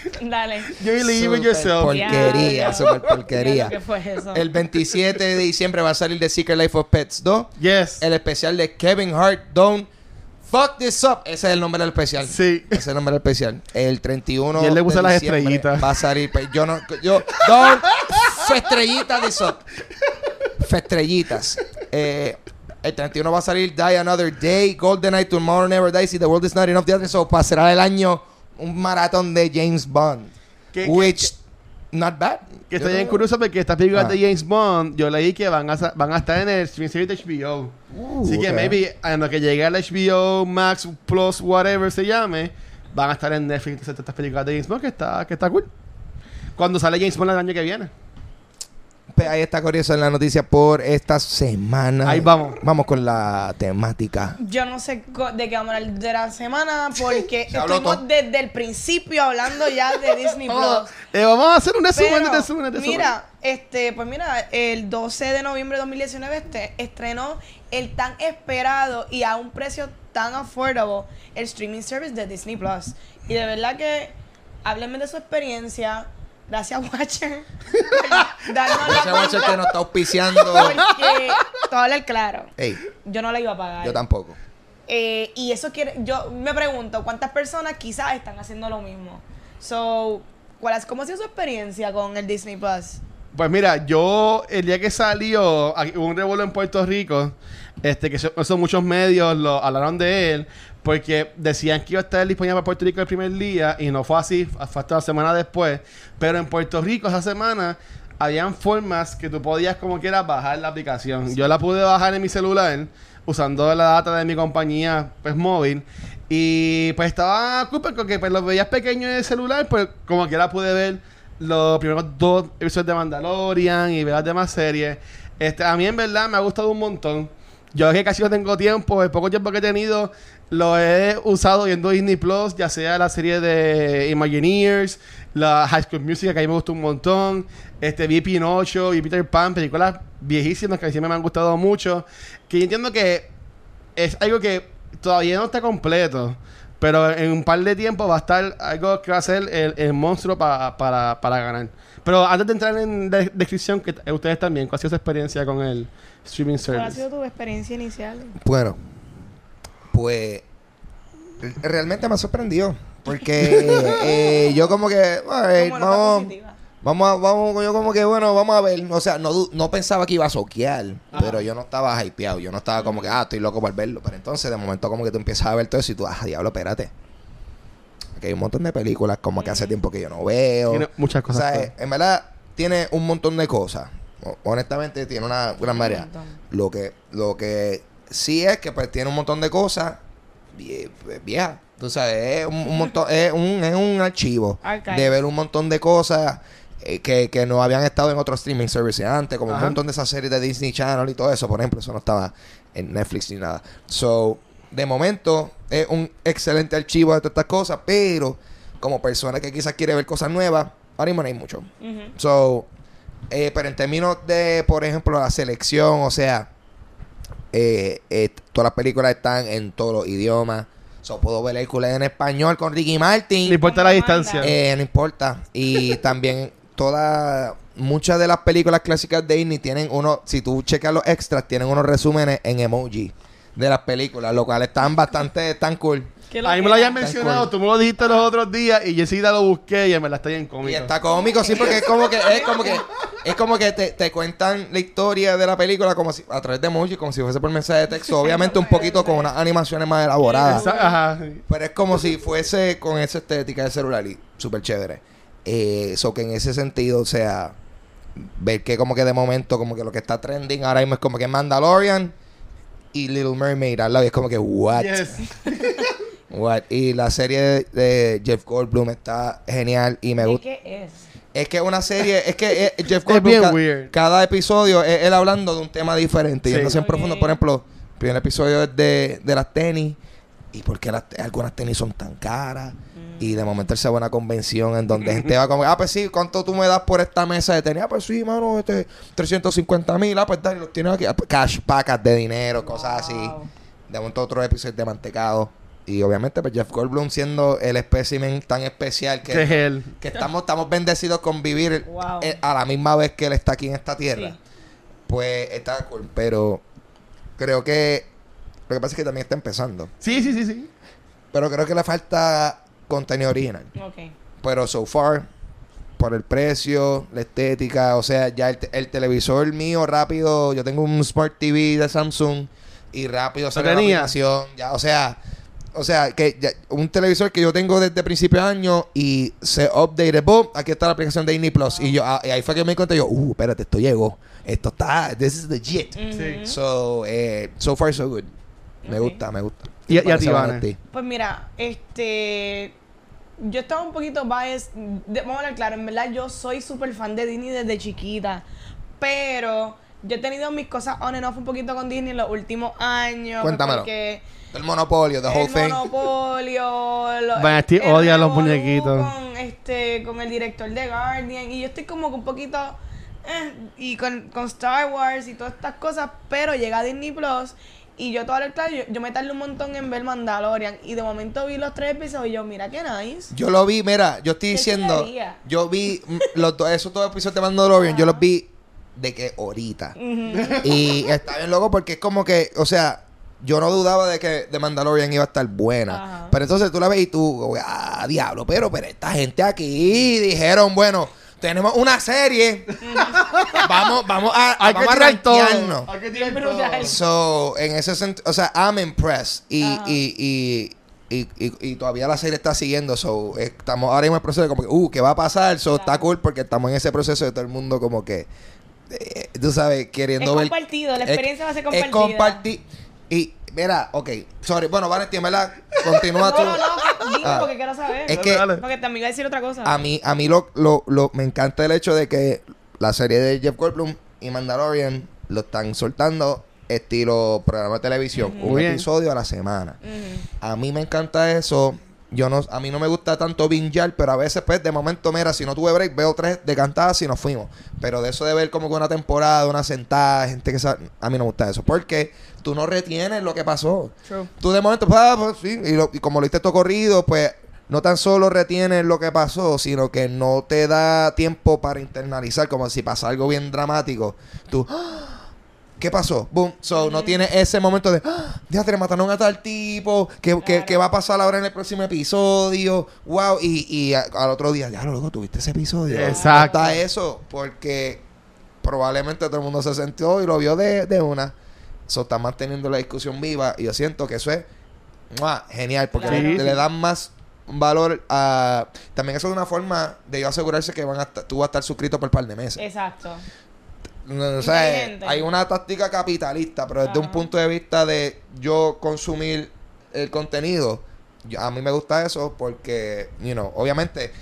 Dale. You believe in yourself. Porquería, super porquería. ¿Qué fue eso? El 27 de diciembre va a salir The Secret Life of Pets 2. Yes. El especial de Kevin Hart, Don't Fuck This Up. Ese es el nombre del especial. Sí. Ese es el nombre del especial. El 31 Y él le de las estrellitas. Va a salir. pues, yo no. Yo. Don't. Festrellitas This Up. Festrellitas. Eh, el 31 va a salir Die Another Day, GoldenEye, Tomorrow Never Dies y The World Is Not Enough. The Other. So pasará el año un maratón de James Bond. Que- which. not bad. Que está bien curioso porque estas películas Ah. de James Bond, yo leí que van a, van a estar en el streaming service de HBO. Uh, Así que maybe en lo que llegue al HBO Max Plus, whatever se llame, van a estar en Netflix estas películas de James Bond que está, que está cool. Cuando sale James Bond el año que viene. Ahí está curioso en la noticia por esta semana. Ahí vamos. Vamos con la temática. Yo no sé de qué vamos a hablar de la semana porque estuvimos desde el principio hablando ya de Disney. Plus. Eh, vamos a hacer un resumen de resumen de resumen. mira, este, pues mira, el 12 de noviembre de 2019 este, estrenó el tan esperado y a un precio tan affordable el streaming service de Disney Plus. Y de verdad que háblenme de su experiencia. Gracias, Watcher. Ese Watcher que nos está auspiciando. Porque, te voy a hablar claro, Ey, yo no la iba a pagar. yo tampoco. Eh, y eso quiere, yo me pregunto, ¿cuántas personas quizás están haciendo lo mismo? So, ¿cuál es, ¿cómo ha sido su experiencia con el Disney Plus? Pues mira, yo el día que salió, hubo un revuelo en Puerto Rico, este que eso muchos medios lo hablaron de él, porque decían que iba a estar disponible para Puerto Rico el primer día y no fue así, fue hasta una semana después. Pero en Puerto Rico esa semana habían formas que tú podías como quieras bajar la aplicación. Yo la pude bajar en mi celular usando la data de mi compañía pues móvil y pues estaba cool porque pues los veías pequeños en el celular, pues como quiera pude ver los primeros dos episodios de Mandalorian y ver las demás series. Este, a mí en verdad me ha gustado un montón. Yo es que casi no tengo tiempo, el poco tiempo que he tenido lo he usado viendo Disney Plus, ya sea la serie de Imagineers, la High School Music, que a mí me gustó un montón. Este, vi Pinocho y Peter Pan, películas viejísimas que a mí siempre me han gustado mucho. Que yo entiendo que es algo que todavía no está completo. Pero en un par de tiempo va a estar algo que va a ser el, el monstruo pa- para, para ganar. Pero antes de entrar en de- descripción, que ustedes también, ¿cuál ha sido su experiencia con el streaming ¿Cuál ha service? sido tu experiencia inicial? Bueno, pues realmente me ha sorprendido. Porque eh, yo como que, nota vamos, vamos, a- vamos, yo como que, bueno, vamos a ver. O sea, no, no pensaba que iba a soquear, pero yo no estaba hypeado. Yo no estaba como que, ah, estoy loco por verlo. Pero entonces, de momento, como que tú empiezas a ver todo eso y tú, ah, diablo, espérate. Aquí hay un montón de películas como que hace tiempo que yo no veo. Tiene muchas O cosas. sea, cool. eh, en verdad, tiene un montón de cosas. Honestamente, tiene una gran variedad. montón. Lo que, lo que sí es que pues tiene un montón de cosas vie- viejas. Tú sabes, es un, un montón, es un, es un archivo de ver un montón de cosas eh, que, que no habían estado en otros streaming services antes, como Ajá. un montón de esas series de Disney Channel y todo eso, por ejemplo, eso no estaba en Netflix ni nada. So, de momento, es un excelente archivo de todas estas cosas, pero como persona que quizás quiere ver cosas nuevas, ahora mismo no hay mucho. Ujú. So, eh, pero en términos de, por ejemplo, la selección, o sea, eh, eh, todas las películas están en todos los idiomas. So, puedo ver Hércules en español con Ricky Martin. No importa la distancia. Eh, no importa. Y también todas, muchas de las películas clásicas de Disney tienen uno, si tú checas los extras, tienen unos resúmenes en emoji de las películas, lo cual están bastante, tan cool. ¿Qué a mí me que lo habían mencionado, tú me lo dijiste los otros días y enseguida lo busqué y me la está bien cómico. Y está cómico, sí, porque es como que, es como que, es como que te, te cuentan la historia de la película como si, a través de emoji, como si fuese por mensaje de texto, obviamente un poquito con unas animaciones más elaboradas. Ajá. Pero es como si fuese con esa estética de celular y súper chévere. Eso que en ese sentido, o sea, ver que como que de momento, como que lo que está trending ahora mismo es como que Mandalorian y Little Mermaid al lado y es como que, what? Yes. What? Y la serie de, Jeff Goldblum está genial y me ¿De gusta. qué es? Es que una serie, es que eh, Jeff Es Goldblum, bien ca- weird. cada episodio es él hablando de un tema diferente, Sí. yéndose en Ok. profundo. Por ejemplo, el primer episodio es de, de las tenis y por qué las, algunas tenis son tan caras. Y de momento él se va a una convención en donde gente va como, ah, pues sí, ¿cuánto tú me das por esta mesa de tenis? Ah, pues sí, mano, este, 350 mil, ah, pues dale, los tienes aquí. Ah, pues, cash pacas de dinero, cosas así. De momento otro episodio de mantecado. Y obviamente, pues Jeff Goldblum siendo el espécimen tan especial que Que es él. que estamos, estamos bendecidos con vivir Wow. eh, a la misma vez que él está aquí en esta tierra. Sí. Pues está cool, pero creo que lo que pasa es que también está empezando. Sí, sí, sí, sí. Pero creo que le falta contenido original. Ok. Pero so far, por el precio, la estética, o sea, ya el, te- el televisor mío rápido, yo tengo un Smart TV de Samsung y rápido sale la aplicación, ya, o sea, o sea, que ya- un televisor que yo tengo desde principio de año y se update, boom, aquí está la aplicación de Disney Plus y yo ah, y ahí fue que me di cuenta yo, uh, espérate, esto llegó, esto está, this is legit. Sí. So, eh, so far so good. Me Ok. gusta, me gusta. Y- y a ¿Qué te ti, parece, Vane? Vanetti? Pues mira, este. Yo estaba un poquito biased. de- vamos a hablar claro, en verdad yo soy súper fan de Disney desde chiquita. Pero yo he tenido mis cosas on and off un poquito con Disney en los últimos años. Cuéntamelo. Porque El monopolio, the whole el thing. monopolio. lo- Vanity el odia los muñequitos. Con, este, con el director de Guardian. Y yo estoy como que un poquito. eh, y con, con Star Wars y todas estas cosas. Pero llega Disney Plus. Y yo, todo el claro, yo, yo me tardé un montón en ver Mandalorian. Y de momento vi los tres episodios y yo, mira qué nice. Yo lo vi, mira, yo estoy ¿Qué diciendo, yo vi mm, los dos, esos dos episodios de Mandalorian, yo los vi de que ahorita. Y está bien loco porque es como que, o sea, yo no dudaba de que de Mandalorian iba a estar buena. Pero entonces tú la ves y tú, ah, diablo, pero, pero esta gente aquí dijeron, bueno, tenemos una serie. vamos, vamos a, Hay vamos que a rankearnos. Hay que tirar todo. So, en ese sentido, o sea, I'm impressed. Y, Ajá. y, y y, y, y todavía la serie está siguiendo. So, estamos ahora en el proceso de como que, uh, ¿qué va a pasar? So, está cool porque estamos en ese proceso de todo el mundo como que, eh, tú sabes, queriendo Es ver. compartido, la es- experiencia va a ser Es compartida. compartir. Y, mira, ok, sorry. Bueno, Valentín, en ¿verdad? Continúa tú. No, no, no, dime Ah. porque quiero saber. Es que Dale. Porque también iba a decir otra cosa. a mí, a mí lo, lo, lo- me encanta el hecho de que la serie de Jeff Goldblum y Mandalorian lo están soltando estilo programa de televisión, un Muy bien. episodio a la semana. A mí me encanta eso. Yo no, a mí no me gusta tanto bingear, pero a veces, pues, de momento, mira, si no tuve break, veo tres de cantadas y nos fuimos. Pero de eso de ver como que una temporada, una sentada, gente que sabe, a mí no me gusta eso. Porque tú no retienes lo que pasó. True. Tú de momento, pues, ah, pues, sí, y, lo- y como lo hiciste todo corrido, pues, no tan solo retienes lo que pasó, sino que no te da tiempo para internalizar, como si pasa algo bien dramático. Tú, ¡ah! ¿Qué pasó? Boom. So, no tiene ese momento de, ¡Ah! ya te mataron a tal tipo, ¿qué, qué- Claro. qué va a pasar ahora en el próximo episodio? Wow. Y, y a- al otro día, ya luego tuviste ese episodio. Exacto. Está eso, porque probablemente todo el mundo se sentió y lo vio de, de una. Eso está manteniendo la discusión viva y yo siento que eso es ¡mua! genial, porque Claro. le, le dan más valor a... También eso es una forma de yo asegurarse que van a estar- tú vas a estar suscrito por un par de meses. Exacto. No, o sea, eh, hay una táctica capitalista, pero desde un Ajá. punto de vista de yo consumir el contenido, yo- a mí me gusta eso porque, you know, obviamente,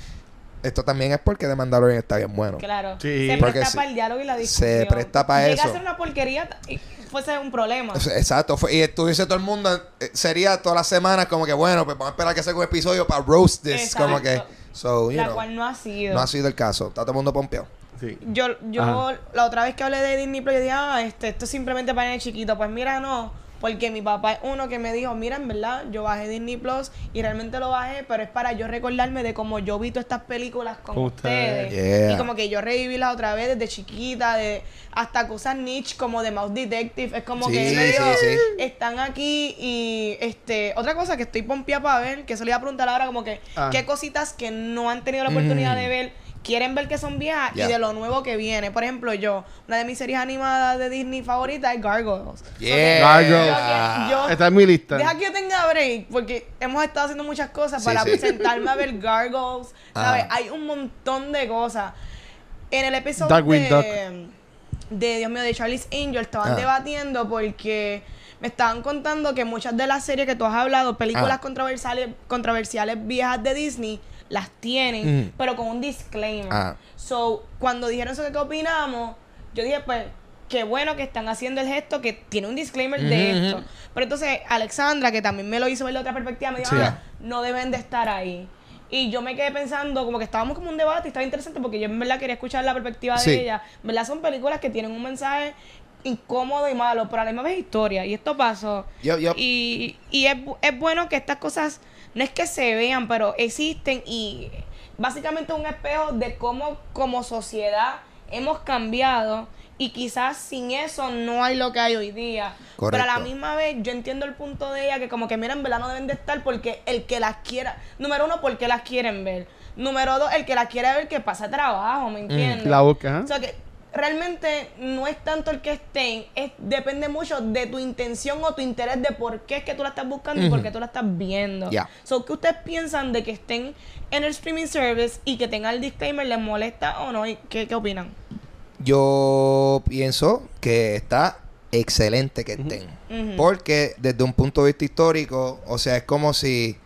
esto también es porque The Mandalorian está bien bueno. Claro. Sí. Se presta para el diálogo y la discusión. se presta pa' Llega eso. a ser una porquería y fuese un problema. Exacto, fue- y dices todo el mundo, eh, sería todas las semanas como que, bueno, pues vamos a esperar que salga un episodio para roast this, Exacto. como que, so, you la know, cual no ha sido. no ha sido el caso, está todo el mundo pompeado. Sí. Yo, yo Ajá. la otra vez que hablé de Disney Plus, yo dije, ah, este, esto es simplemente para el chiquito. Pues mira, no. Porque mi papá es uno que me dijo, mira, en verdad, yo bajé Disney Plus y realmente lo bajé, pero es para yo recordarme de cómo yo vi todas estas películas con, ustedes. Yeah. Y como que yo revivirlas otra vez desde chiquita, de hasta cosas niche como de Mouse Detective. Es como Sí, que él me dijo, sí, sí. están aquí y este otra cosa que estoy pompeada para ver, que eso le iba a preguntar ahora como que Ah. qué cositas que no han tenido la oportunidad Mm. de ver quieren ver que son viejas y de lo nuevo que viene. Por ejemplo, yo, una de mis series animadas de Disney favoritas es Gargoyles. Yeah. Gargoyles. Yo- yo- Está en mi lista. Deja que yo tenga break, porque hemos estado haciendo muchas cosas Sí, para sí. sentarme a ver Gargoyles. ¿Sabes? Ah. Hay un montón de cosas. En el episodio Darkwing de, Duck. de, Dios mío, de Charlie's Angel estaban Ah. debatiendo porque me estaban contando que muchas de las series que tú has hablado, películas Ah. controversiales, controversiales viejas de Disney, las tienen, Mm. pero con un disclaimer. Ah. So, cuando dijeron eso que qué opinamos, yo dije, pues, qué bueno que están haciendo el gesto que tiene un disclaimer de esto. Pero entonces, Alexandra, que también me lo hizo ver de otra perspectiva, me dijo, Sí. "Ah, no deben de estar ahí. Y yo me quedé pensando, como que estábamos como un debate y estaba interesante porque yo en verdad quería escuchar la perspectiva Sí. de ella. En verdad son películas que tienen un mensaje incómodo y malo, pero a la misma vez historia. Y esto pasó. Y, y es, es bueno que estas cosas no es que se vean, pero existen y básicamente un espejo de cómo como sociedad hemos cambiado y quizás sin eso no hay lo que hay hoy día. Pero a la Correcto. misma vez yo entiendo el punto de ella que como que mira en verdad no deben de estar porque el que las quiera, número uno, porque las quieren ver. Número dos, el que las quiere ver que pasa trabajo, ¿me entiendes? La busca, ¿eh? O sea que realmente no es tanto el que estén, es, depende mucho de tu intención o tu interés de por qué es que tú la estás buscando y por qué tú la estás viendo. So, ¿qué ustedes piensan de que estén en el streaming service y que tengan el disclaimer, les molesta o no? ¿Y ¿Qué, qué opinan? Yo pienso que está excelente que estén. Porque desde un punto de vista histórico, o sea, es como si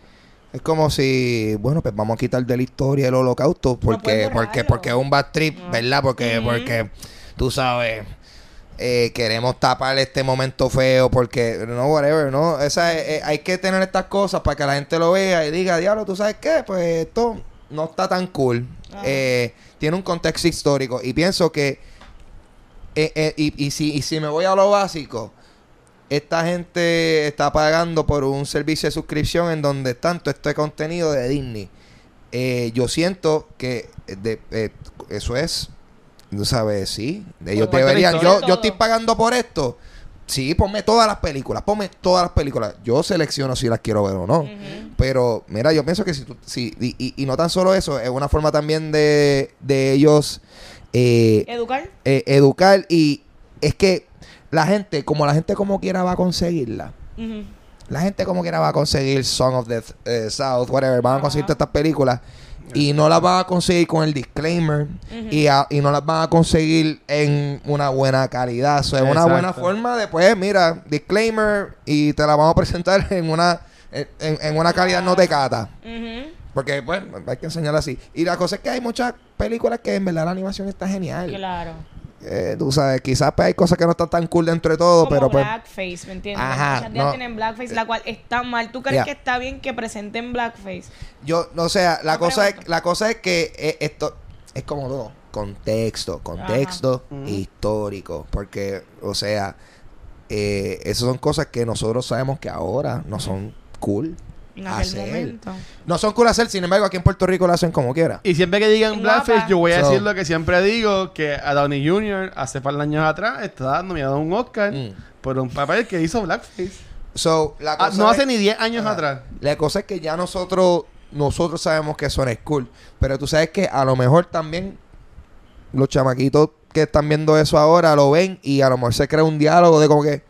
es como si, bueno, pues vamos a quitar de la historia el holocausto porque porque porque es un bad trip, Ah. ¿verdad? Porque porque tú sabes eh, queremos tapar este momento feo porque no whatever, no, esa es- eh, hay que tener estas cosas para que la gente lo vea y diga, "Diablo, ¿tú sabes qué? Pues esto no está tan cool." Ajá. Eh, tiene un contexto histórico y pienso que eh, eh, y, y si, y si me voy a lo básico, esta gente está pagando por un servicio de suscripción en donde todo este contenido de Disney. Eh, yo siento que de, eh, eso es, tú sabes, sí. Ellos deberían. Yo, yo estoy pagando por esto. Sí, ponme todas las películas, ponme todas las películas. Yo selecciono si las quiero ver o no. Pero, mira, yo pienso que si tú, si, y, y- y no tan solo eso, es una forma también de, de ellos eh, ¿Educar? eh, educar y es que la gente, como la gente como quiera va a conseguirla, la gente como quiera va a conseguir Song of the eh, South, whatever, van a conseguir todas estas películas y no las van a conseguir con el disclaimer y, a- y no las van a conseguir en una buena calidad. So, es una buena forma de, pues, mira, disclaimer y te la vamos a presentar en una en, en una calidad no te cata. Ujú. Porque, pues, hay que enseñarla así. Y la cosa es que hay muchas películas que en verdad la animación está genial. Claro. Eh, tú sabes, quizás pues, hay cosas que no están tan cool dentro de todo, Como pero pues... blackface, ¿me entiendes? Ajá, Muchas no. tienen blackface, la cual está mal. ¿Tú crees que está bien que presenten blackface? Yo, o sea, la No cosa es, la cosa es que eh, esto es como todo, contexto, contexto histórico, porque, o sea, eh, esas son cosas que nosotros sabemos que ahora no son cool En aquel hacer. momento. No son cool hacer, sin embargo, aquí en Puerto Rico lo hacen como quiera. Y siempre que digan. Blackface, yo voy a So- decir lo que siempre digo, que a Downey Jr. hace par de años atrás estaba nominado a un Oscar Mm. por un papel que hizo Blackface. So, la Ah, no es- hace ni 10 años atrás. La cosa es que ya nosotros nosotros sabemos que eso no es cool, pero tú sabes que a lo mejor también los chamaquitos que están viendo eso ahora lo ven y a lo mejor se crea un diálogo de como que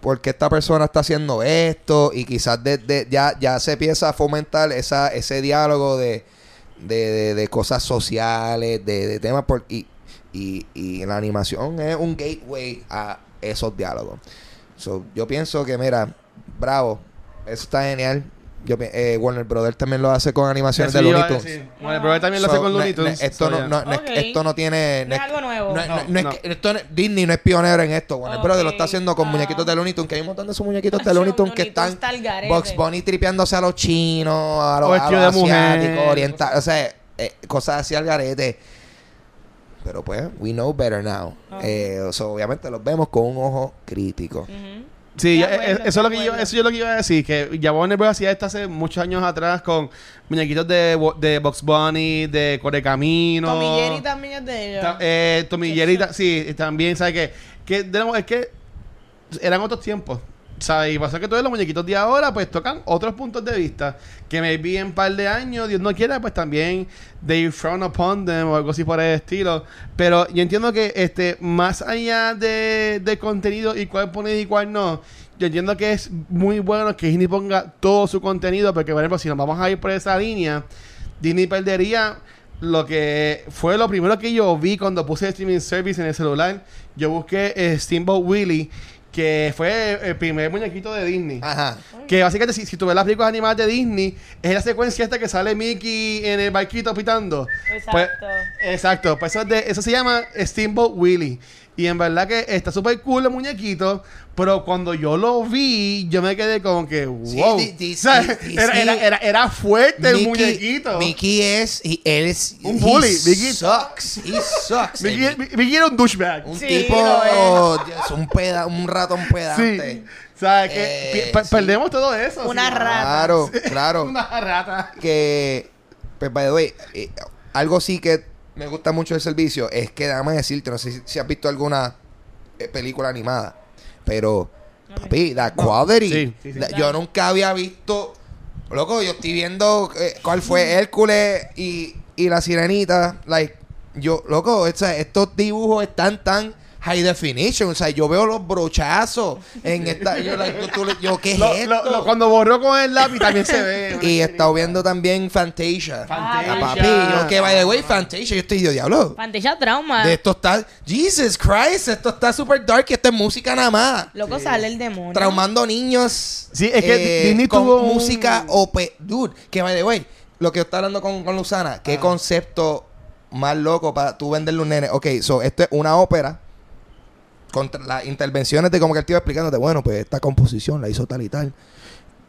¿por qué esta persona está haciendo esto? Y quizás desde ya, ya se empieza a fomentar esa, ese diálogo de, de, de- de cosas sociales, de, de temas y, y, y la animación es un gateway a esos diálogos. So, yo pienso que, mira, bravo, eso está genial. Yo, eh, Warner Brothers también lo hace con animaciones Eso de Looney Tunes. decir. Bueno, el brother también lo hace con Looney Tunes. esto, So, no, no- no es- Ok. esto no tiene... No es algo nuevo. no es- No, no es no. que- esto no- Disney no es pionero en esto. Warner. Brothers lo está haciendo con Ah. muñequitos de Looney Tunes, que hay un montón de esos muñequitos de Looney Tunes que están. Bugs Bunny tripeándose a los chinos, a los, a asiáticos, orientales, o sea, eh, cosas así al garete. Pero pues, we know better now. Eh, so, obviamente los vemos con un ojo crítico. Ujú. Sí, ya, acuerdo, eh, eso, es lo que yo, eso yo lo que iba a decir, que ya Warner Bros. hacía esto hace muchos años atrás con muñequitos de, de Box Bunny, de Correcamino. Tommy Jerry también es de ellos. Ta- eh, Tommy Jerry, sí, también, ¿sabes qué? Que, es que eran otros tiempos. ¿Sabes? Y pasa que todos los muñequitos de ahora, pues tocan otros puntos de vista. Que maybe en un par de años, Dios no quiera, pues también they frown upon them o algo así por el estilo. Pero yo entiendo que este más allá de, de contenido y cuál poner y cuál no, yo entiendo que es muy bueno que Disney ponga todo su contenido, porque, por ejemplo, si nos vamos a ir por esa línea, Disney perdería lo que fue lo primero que yo vi cuando puse streaming service en el celular. Yo busqué eh, Steamboat Willie, que fue el primer muñequito de Disney. Ajá. Que básicamente, si, si tú ves las películas animadas de Disney, es la secuencia esta que sale Mickey en el barquito pitando. Exacto. Pues, exacto. Pues eso, es de- eso se llama Steamboat Willie. Y en verdad que está súper cool el muñequito. Pero cuando yo lo vi, yo me quedé como que, wow. di- di- O sea, di- era, era, era, era fuerte el muñequito. Mickey es, y él es Un he bully. Mickey- sucks. He sucks. Mickey, El- Mickey era un douchebag. un Sí, tipo, un peda, un ratón Sí. pedante. O sea, que Eh, pe- sí. perdemos todo eso. Una sí. rata. Claro, claro. Una rata. que, pues, by the way, eh, algo sí que me gusta mucho del servicio. Es que, déjame decirte, no sé si, si has visto alguna eh, película animada, pero, papi, la quality, Sí, sí, sí. la- yo nunca había visto, loco, yo estoy viendo eh, cuál fue Hércules y, y la sirenita, like, yo, loco, o sea, estos dibujos están tan high definition, o sea, yo veo los brochazos en esta, yo, like, tú- tú- yo, ¿qué es Lo- esto? lo- lo- cuando borró con el lápiz también se ve. Y he estado viendo también Fantasia. Fantasia. Ah, papi, yo que by the way, Fantasia, yo estoy yo, diablo. Fantasia trauma. De esto está, Jesus Christ, esto está super dark y esto es música nada más. Loco sale el demonio. Traumando niños. eh, Sí, es que Disney con tuvo un- música OP. Dude, que by the way, lo que yo estaba hablando con, con Luzana, qué Ah. concepto más loco para tú venderle un nene. Ok, so esto es una ópera contra las intervenciones de como que el tío explicándote, bueno, pues esta composición la hizo tal y tal.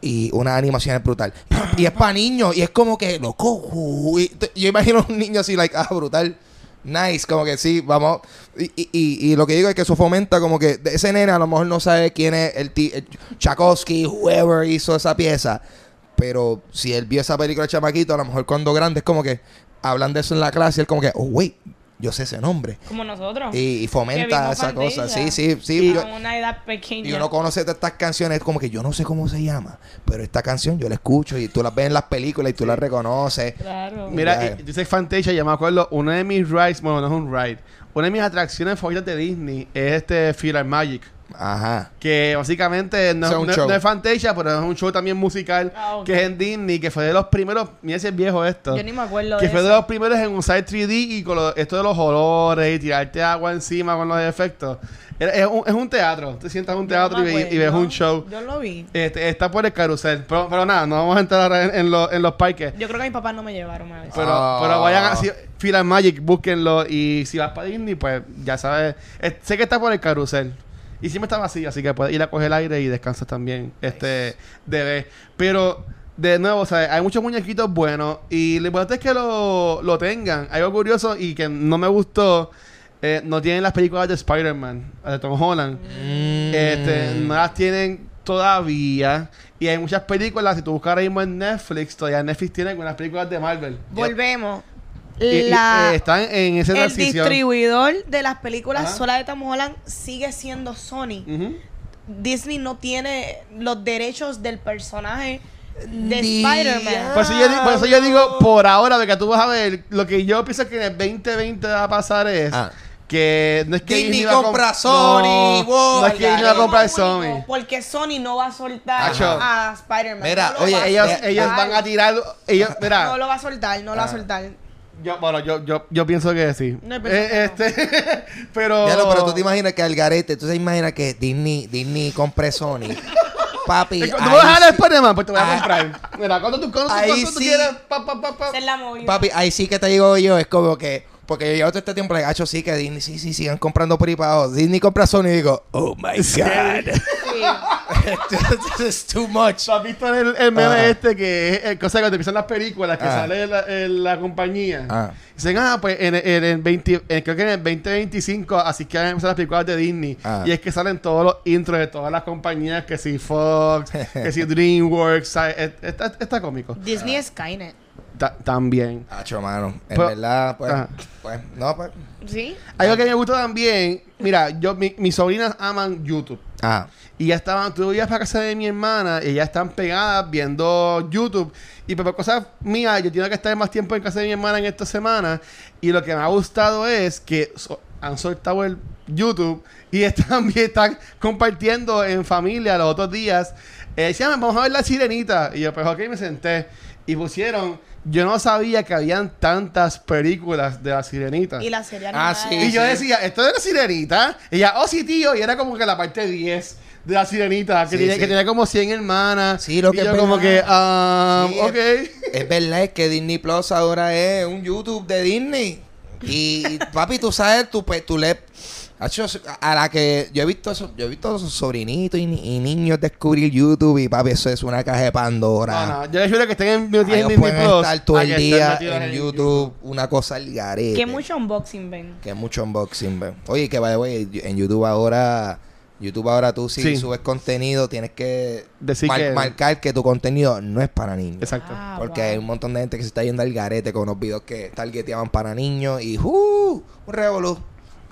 Y una animación es brutal. Y es para niños. Y es como que, loco. te- yo imagino un niño así, like, ah, brutal. Nice. Como que sí, vamos. Y, y, y- lo que digo es que eso fomenta como que ese nene a lo mejor no sabe quién es el, el Tchaikovsky, whoever hizo esa pieza. Pero si él vio esa película de chamaquito, a lo mejor cuando grande es como que hablan de eso en la clase él como que, oh, wait, yo sé ese nombre. Como nosotros. Y, y fomenta esa cosa. Sí, sí, sí. A yo- una edad pequeña. y uno conoce estas canciones, como que yo no sé cómo se llama, pero esta canción yo la escucho y tú la ves en las películas y tú la reconoces. Claro. Mira, y- dice Fantasia, ya me acuerdo, uno de mis rides, bueno, no es un ride, una de mis atracciones favoritas de Disney es este Fear and Magic. Ajá. Que básicamente no, es un no- show. no es Fantasia, pero es un show también musical Ah, ok. que es en Disney, que fue de los primeros. Mira si es viejo esto. Yo ni me acuerdo Que de fue de eso. los primeros en usar 3D y con lo- esto de los olores y tirarte agua encima con los efectos. Era- Es un, es un teatro. Te sientas en un Yo no teatro me y, ve- y ves acuerdo. un show. Yo lo vi. Este, está por el carrusel. Pero, pero nada, no vamos a entrar ahora en, en los- en los parques. Yo creo que mis papás no me llevaron a veces. Pero, Ah. pero vayan a si, Fila Magic, búsquenlo. Y si vas para Disney, pues ya sabes. Eh, sé que está por el carrusel. Y siempre está vacío, así que puedes ir a coger el aire y descansas también. Este, de vez. Pero, de nuevo, o sea, hay muchos muñequitos buenos. Y lo importante es que lo, lo tengan. Hay algo curioso y que no me gustó. eh, no tienen las películas de Spider-Man, de Tom Holland. Mm. Este, no las tienen todavía. Y hay muchas películas, si tú buscas ahora mismo en Netflix, todavía Netflix tiene algunas películas de Marvel. Volvemos. Y- y, La, eh, están en esa el transición. distribuidor de las películas Ajá. sola de Tom Holland sigue siendo Sony. Disney no tiene los derechos del personaje de Spider-Man. Por eso, yo, di- por eso yo digo, por ahora, porque tú vas a ver, lo que yo pienso que en el 2020 va a pasar es Ah. que no es que Disney va a comp- compra Sony, No, wow, no es que Disney va a comprar Sony. Porque Sony no va a soltar Acho. a Spider-Man. Mira, No oye, Ellos, Deja- ellos van a tirar. Ellos, mira, No lo va a soltar, no lo va a soltar. Yo, bueno, yo, yo, yo pienso que sí. No, Eh, que este, pero. Ya lo, pero tú te imaginas que al garete, tú te imaginas que Disney, Disney compre Sony. Papi, ¿Tú ahí vas a dejar Spider-Man? Pues te voy a Ah. comprar. Mira, ¿cuánto tú, Ahí cuánto tú sí. quieres? Pa, pa, pa, pa. Es la movida. Papi, ahí sí que te digo yo, es como que. Porque yo llevo todo este tiempo, le gacho, sí, que Disney, sí, sí, sigan comprando abajo. Disney compra Sony y digo, oh my God. Sí. This is too much. ¿Tú has visto el, el meme Ajá. este que es el cosa que te empiezan las películas que Ah. sale la, el- la compañía? Ah. Dicen, ah, pues en, en, el 20, en- creo que en el 2025, así que van a empezar las películas de Disney. Ah. Y es que salen todos los intros de todas las compañías, que si Fox, que si DreamWorks, ¿sabes? Es- Está, está cómico. Disney es Skynet. Ta- también. Hacho, mano. En Pues- verdad, pues. Ajá. Pues, no, pues. ¿Sí? Algo que me gusta también, mira, yo, mi- mis sobrinas aman YouTube. Ah. Y ya estaban, tú ibas para casa de mi hermana y ya están pegadas viendo YouTube. Y pues, por cosas mías, yo tengo que estar más tiempo en casa de mi hermana en esta semana. Y lo que me ha gustado es que so- han soltado el YouTube y están, bien- están compartiendo en familia los otros días. Eh, decían, vamos a ver la sirenita. Y yo, pues ok, me senté. Y pusieron, yo no sabía que habían tantas películas de la sirenita. Y la serie Ah, sí. Y yo decía, ¿esto es la sirenita? Y ella, oh sí, tío. Y era como que la parte 10 de la sirenita, que, Sí, tenía, sí. que tenía como 100 hermanas. Sí, lo y que yo es como verdad. que, ah, Sí, ok. Es verdad, es que Disney Plus ahora es un YouTube de Disney. Y papi, tú sabes, tú, pues, tú le. A la que yo he visto eso, yo he visto a esos sobrinitos y, ni- y niños descubrir YouTube y papi, eso es una caja de Pandora. No, no, yo les juro que estén en, metidos en Ellos Disney pueden Plus. estar todo el día en YouTube, una cosa al garete. Que mucho unboxing ven. Que mucho unboxing, ven. Oye, que the way, en YouTube ahora, YouTube ahora tú si Sí. subes contenido tienes que, Decir mar- que- marcar que tu contenido no es para niños. Exacto. Ah, Porque wow. hay un montón de gente que se está yendo al garete con unos videos que targeteaban para niños y ¡uh! un revolú,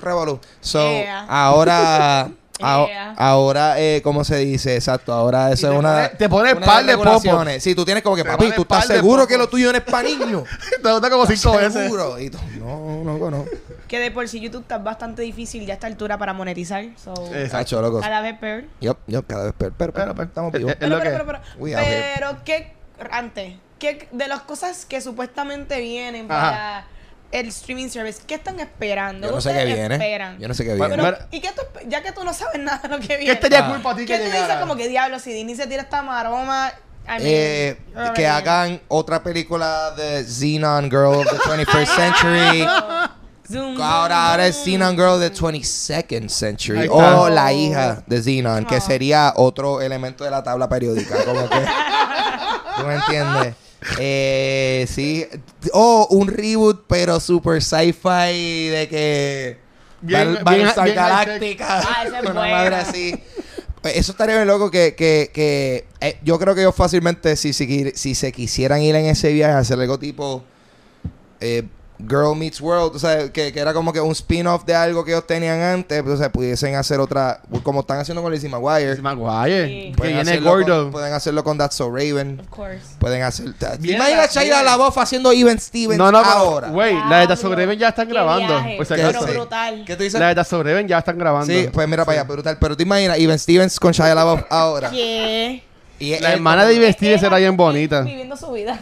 revolú. So, Yeah. ahora, a- ahora, eh, ¿cómo se dice? Exacto, ahora eso es una... pone- te par de regulaciones. Sí, tú tienes como que, papi, ¿tú estás seguro que popos. lo tuyo no es para niños? Te gusta como cinco veces. ¿Seguro? Y tú, no, no, no. Que de por sí YouTube está bastante difícil ya a esta altura para monetizar. So, Exacto. Loco. cada vez peor. Yup, yup, cada vez peor. Pero, pero, Pero, estamos vivos. Pero, pero, pero, pero, pero, ¿qué? Antes, ¿qué de las cosas que supuestamente vienen para el streaming service, qué están esperando? Yo no ¿Qué sé qué viene. esperan? Yo no sé qué viene. Pero, ¿y qué tú, ya que tú no sabes nada de lo que ¿Qué viene? estaría Ah. cool para ti ¿Qué que tú dices como que diablo si Disney se tira esta maroma? I mean, Eh, que hagan otra película de Xenon Girl of the 21st Century. Zoom, Ahora, ahora es. Xenon Girl of the 22nd Century. O la hija de Xenon, que Oh. sería otro elemento de la tabla periódica. Como que. ¿Tú me entiendes? Eh, sí. O un reboot, pero super sci-fi de que. Bien- Battle- bien- Galactica. Ah, esa es una buena. madre así. Eso estaría bien loco que, que, que eh, yo creo que ellos fácilmente, si, si, si se quisieran ir en ese viaje, hacer algo tipo eh, Girl Meets World, o sea, que, que era como que un spin-off de algo que ellos tenían antes, pues, o sea, pudiesen hacer otra, como están haciendo con Lizzie McGuire. Lizzie McGuire. Sí. Que Pueden viene hacerlo gordo. Con, pueden hacerlo con That's So Raven. Of course. Pueden hacer. ¿Te Viene imaginas la- LaBeouf haciendo Even Stevens No, no, pero, ahora? Güey, la de Diablo, The Sobreven ya están qué grabando. viaje, Por si. Pero Sí. brutal. ¿Qué tú dices? La de The Sobreven ya están grabando. Sí, pues mira para allá, brutal. Pero tú imaginas Even Stevens con Shia LaBeouf ahora. ¿Qué? Y La hermana de Even Stevens será bien bonita. Viviendo su vida.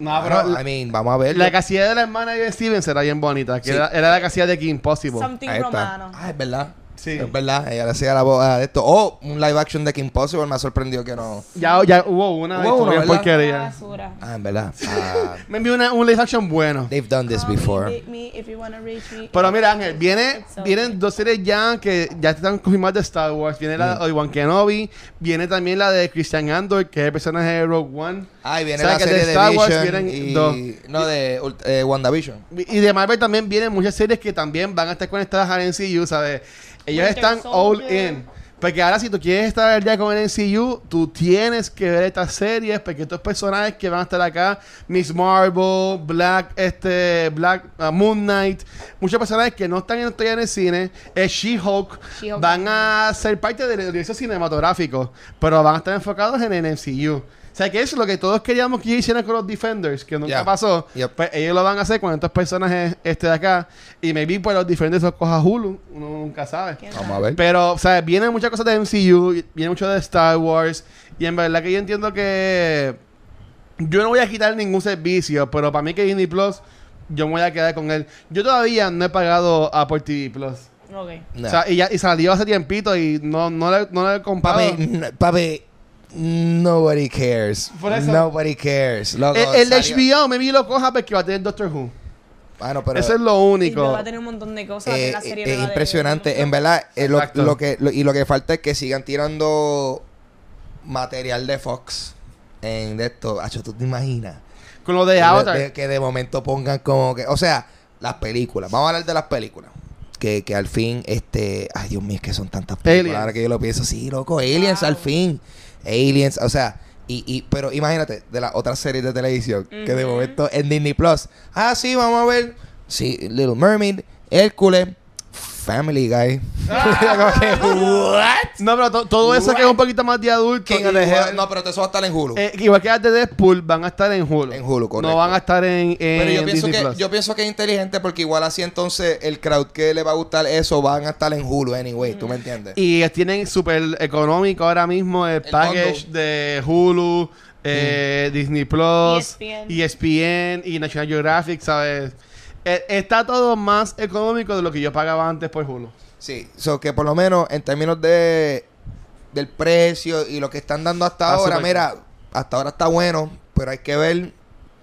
No, Bueno, pero I mean, vamos a ver. la casilla de la hermana de Even Stevens será bien bonita. Que Sí. era, era la casilla de Kim Possible. Something Ahí está. romano. Ah, es verdad. Sí. Es verdad. Ella le hacía la voz ah, de esto. O un live action de Kim Possible me ha sorprendido que no. Ya, ya hubo una. Hubo ¿verdad? porquería. Basura. Ah, en verdad. Ah, Me envió una, un live action bueno. they've done this Call me, before. me if you wanna reach me. Pero mira, Ángel, viene, okay. vienen dos series ya que ya están confirmadas de Star Wars. Viene la Mm. de Obi-Wan Kenobi, viene también la de Christian Andor, que es el personaje de Rogue One. Ah, y viene O sea, la de serie de, Star Wars vienen y... dos. No, de eh, WandaVision. Y de Marvel también vienen muchas series que también van a estar conectadas al NCU, ¿sabes? Ellos Winter están all Soldier. in. Porque ahora si tú quieres estar al día con el NCU, tú tienes que ver estas series, porque estos personajes que van a estar acá, Miss Marvel, Black, este, Black, uh, Moon Knight, muchos personajes que no están en, en el cine, es She-Hulk, She-Hulk van a ser parte del universo cinematográfico, pero van a estar enfocados en el MCU. O sea que eso es lo que todos queríamos que hicieran con los Defenders, que nunca Yeah. pasó. Yep. Pues ellos lo van a hacer con estos personajes este de acá. Y maybe pues los Defenders los coja Hulu. Uno nunca sabe. ¿Quién Vamos a ver. Pero, o sea, vienen muchas cosas de MCU, viene mucho de Star Wars. Y en verdad que yo entiendo que yo no voy a quitar ningún servicio, pero para mí que Disney Plus, yo me voy a quedar con él. Yo todavía no he pagado Apple TV Plus. Ok. No. O sea, y, ya, y salió hace tiempito y no, no, le, no le he comprado. Papi, papi, nobody cares. Por eso- Nobody cares. Loco, el el salió- HBO, maybe lo coja porque va a tener Doctor Who. Bueno, pero Eso es lo Y único. va a tener un montón de cosas. eh, de la serie es nueva de- impresionante. En verdad, eh, lo, Exacto. lo que, lo- y lo que falta es que sigan tirando material de Fox en de esto. Acho, ¿tú te imaginas? Con lo de Que Avatar. de- que de momento pongan como que... O sea, las películas. Vamos a hablar de las películas. Que, que al fin, este... Ay, Dios mío, es que son tantas películas. Aliens. Ahora que yo lo pienso, sí, loco. Aliens Wow. al fin. Aliens, o sea... Y, y, pero imagínate, de las otras series de televisión, que de momento en Disney Plus. Ah, sí, vamos a ver. Sí, Little Mermaid, Hércules, Family Guy. Que, ¿What? No, pero to- todo eso que es un poquito más de adulto. King of the igual, Hill. No, pero eso va a estar en Hulu. eh, igual que las de Deadpool, van a estar en Hulu. En Hulu, correcto. No van a estar en, en Pero yo pienso, Disney que, Plus. yo pienso que es inteligente porque igual así entonces el crowd que le va a gustar eso van a estar en Hulu anyway, ¿tú me entiendes? Y tienen súper económico ahora mismo el, package de Hulu, eh, Disney Plus, ESPN. ESPN y National Geographic, ¿sabes? Eh, está todo más económico de lo que yo pagaba antes por Hulu. Sí, so que por lo menos en términos de del precio y lo que están dando hasta Está ahora, mira, hasta ahora está bueno, pero hay que ver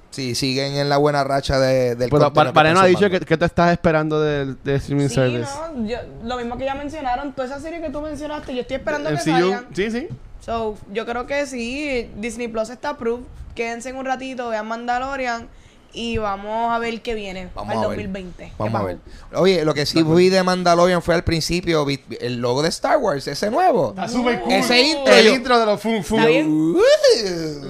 si siguen en la buena racha de, del Pero para, no ha dicho que, que te estás esperando del, del streaming Sí, service. no, yo- lo mismo que ya mencionaron, toda esa serie que tú mencionaste, yo estoy esperando que salgan. Sí, sí. So, yo creo que sí, Disney Plus está approved. Quédense en un ratito, vean Mandalorian y vamos a ver qué viene Vamos al a ver. 2020. Vamos ¿Qué a ver. Oye, lo que sí vi de Mandalorian fue al principio vi- vi el logo de Star Wars, ese nuevo. Está súper cool. Ese intro, El yo- intro de los fun fun.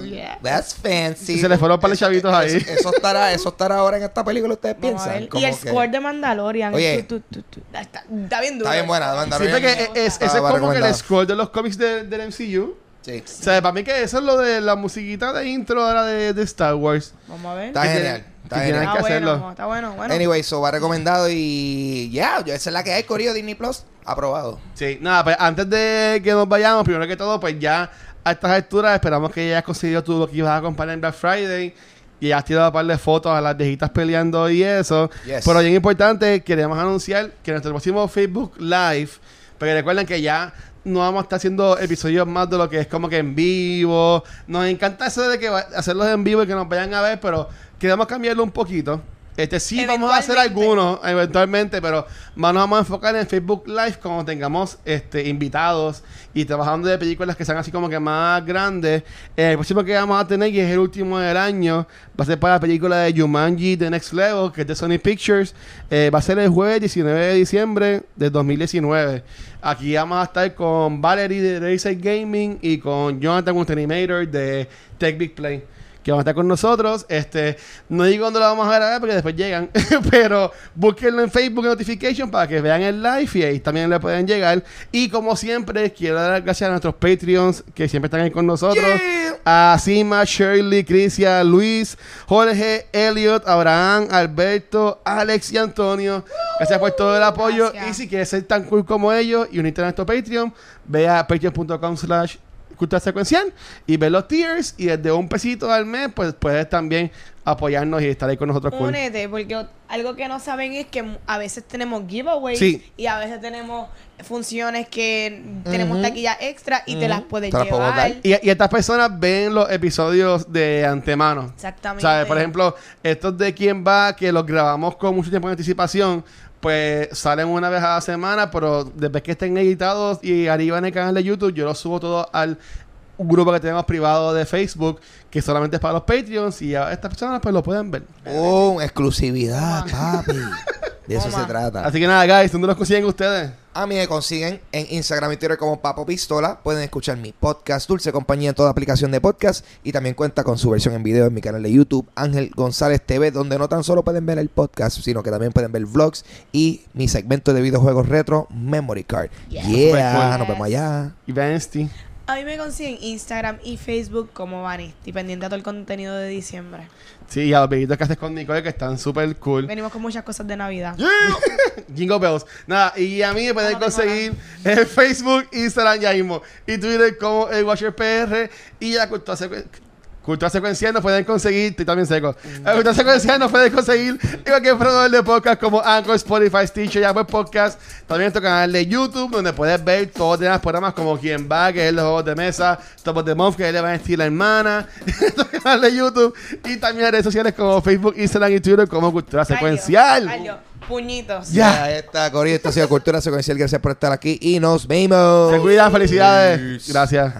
Yeah. That's fancy. Y se le fueron para los chavitos ahí. Eso, eso estará, eso estará ahora en esta película, ustedes Vamos piensan. Y el que- score de Mandalorian. Oye. tu, tu, tu. Está, está bien duro. Está bien buena, Sí, Mandalorian. porque es, es- ese es como que el score de los cómics de- del MCU. Sí. O sea, para mí que eso es lo de la musiquita de intro ahora de, de Star Wars. Vamos a ver. Está Que genial. tiene- Está genial. que está bueno, hacerlo. está bueno, bueno. Anyway, so va recomendado y ya, yo esa es la que hay, Corillo Disney Plus, aprobado. Sí, nada, pues antes de que nos vayamos, primero que todo, pues ya a estas alturas esperamos que ya hayas conseguido tú lo que ibas a comprar en Black Friday. Y has tirado un par de fotos a las viejitas peleando y eso. Yes. Pero bien importante, queremos anunciar que nuestro próximo Facebook Live, porque recuerden que ya no vamos a estar haciendo episodios más de lo que es como que en vivo. Nos encanta eso de que va- hacerlos en vivo y que nos vayan a ver, pero queremos cambiarlo un poquito. Este sí vamos a hacer algunos eventualmente, pero más nos vamos a enfocar en Facebook Live cuando tengamos este invitados y trabajando de películas que sean así como que más grandes. Eh, el próximo que vamos a tener, y es el último del año, va a ser para la película de Jumanji The Next Level, que es de Sony Pictures. Eh, va a ser el jueves 19 de diciembre de 2019. Aquí vamos a estar con Valerie de Racer Gaming y con Jonathan Ultimator de Tech Big Play. Que van a estar con nosotros. Este, no digo dónde lo vamos a grabar porque después llegan, pero búsquenlo en Facebook en Notification para que vean el live y ahí también le pueden llegar. Y como siempre, quiero dar las gracias a nuestros Patreons que siempre están ahí con nosotros. A Sima, Shirley, Crisia, Luis, Jorge, Elliot, Abraham, Alberto, Alex y Antonio. Gracias por todo el apoyo. Gracias. Y si quieres ser tan cool como ellos y unirte a nuestro Patreon, ve a patreon.com slash cultura secuencial y ve los tiers y desde un pesito al mes pues puedes también apoyarnos y estar ahí con nosotros cool. Únete, porque o- algo que no saben es que a veces tenemos giveaways Sí. y a veces tenemos funciones que tenemos taquilla extra y te las puedes Te las llevar. dar. Y, y estas personas ven los episodios de antemano. Exactamente. ¿Sabes? Por ejemplo, estos de quién va, que los grabamos con mucho tiempo de anticipación, pues salen una vez a la semana, pero después que estén editados y arriba en el canal de YouTube, yo los subo todo al grupo que tenemos privado de Facebook, que solamente es para los Patreons, y a estas personas pues lo pueden ver. Oh, exclusividad, papi. De eso se trata. Así que nada, guys, ¿dónde los consiguen ustedes? A mí me consiguen en Instagram y Twitter como Papo Pistola. Pueden escuchar mi podcast Dulce Compañía en toda aplicación de podcast. Y también cuenta con su versión en video en mi canal de YouTube, Ángel González TV, donde no tan solo pueden ver el podcast, sino que también pueden ver vlogs y mi segmento de videojuegos retro, Memory Card. Yes. Yeah, nos vemos allá. Y Vansty. A mí me consiguen Instagram y Facebook como Vanisti, pendiente a todo el contenido de diciembre. Sí, y a los bebitos que haces con Nicole, que están súper cool. Venimos con muchas cosas de Navidad. Jingle Bells. Nada, y a mí me pueden conseguir en Facebook, Instagram ya mismo. Y Twitter como el Watcher PR. Y ya Cultura, Secuen- Cultura Secuencial nos pueden conseguir. Estoy también seco. La Cultura Secuencial nos pueden conseguir en cualquier proveedor de podcast como Anchor, Spotify, Stitcher y Apple Podcast. También en nuestro canal de YouTube, donde puedes ver todos los programas como Quien Va, que es los juegos de mesa, Top of the Month, que es le van a decir la hermana. En nuestro canal de YouTube. Y también en redes sociales como Facebook, Instagram y Twitter como Cultura Secuencial. Rayos, Puñitos. Ya. Ya está, Corillo. Esto ha sido Cultura Secuencial. Gracias por estar aquí y nos vemos. Se cuidan, felicidades. Gracias.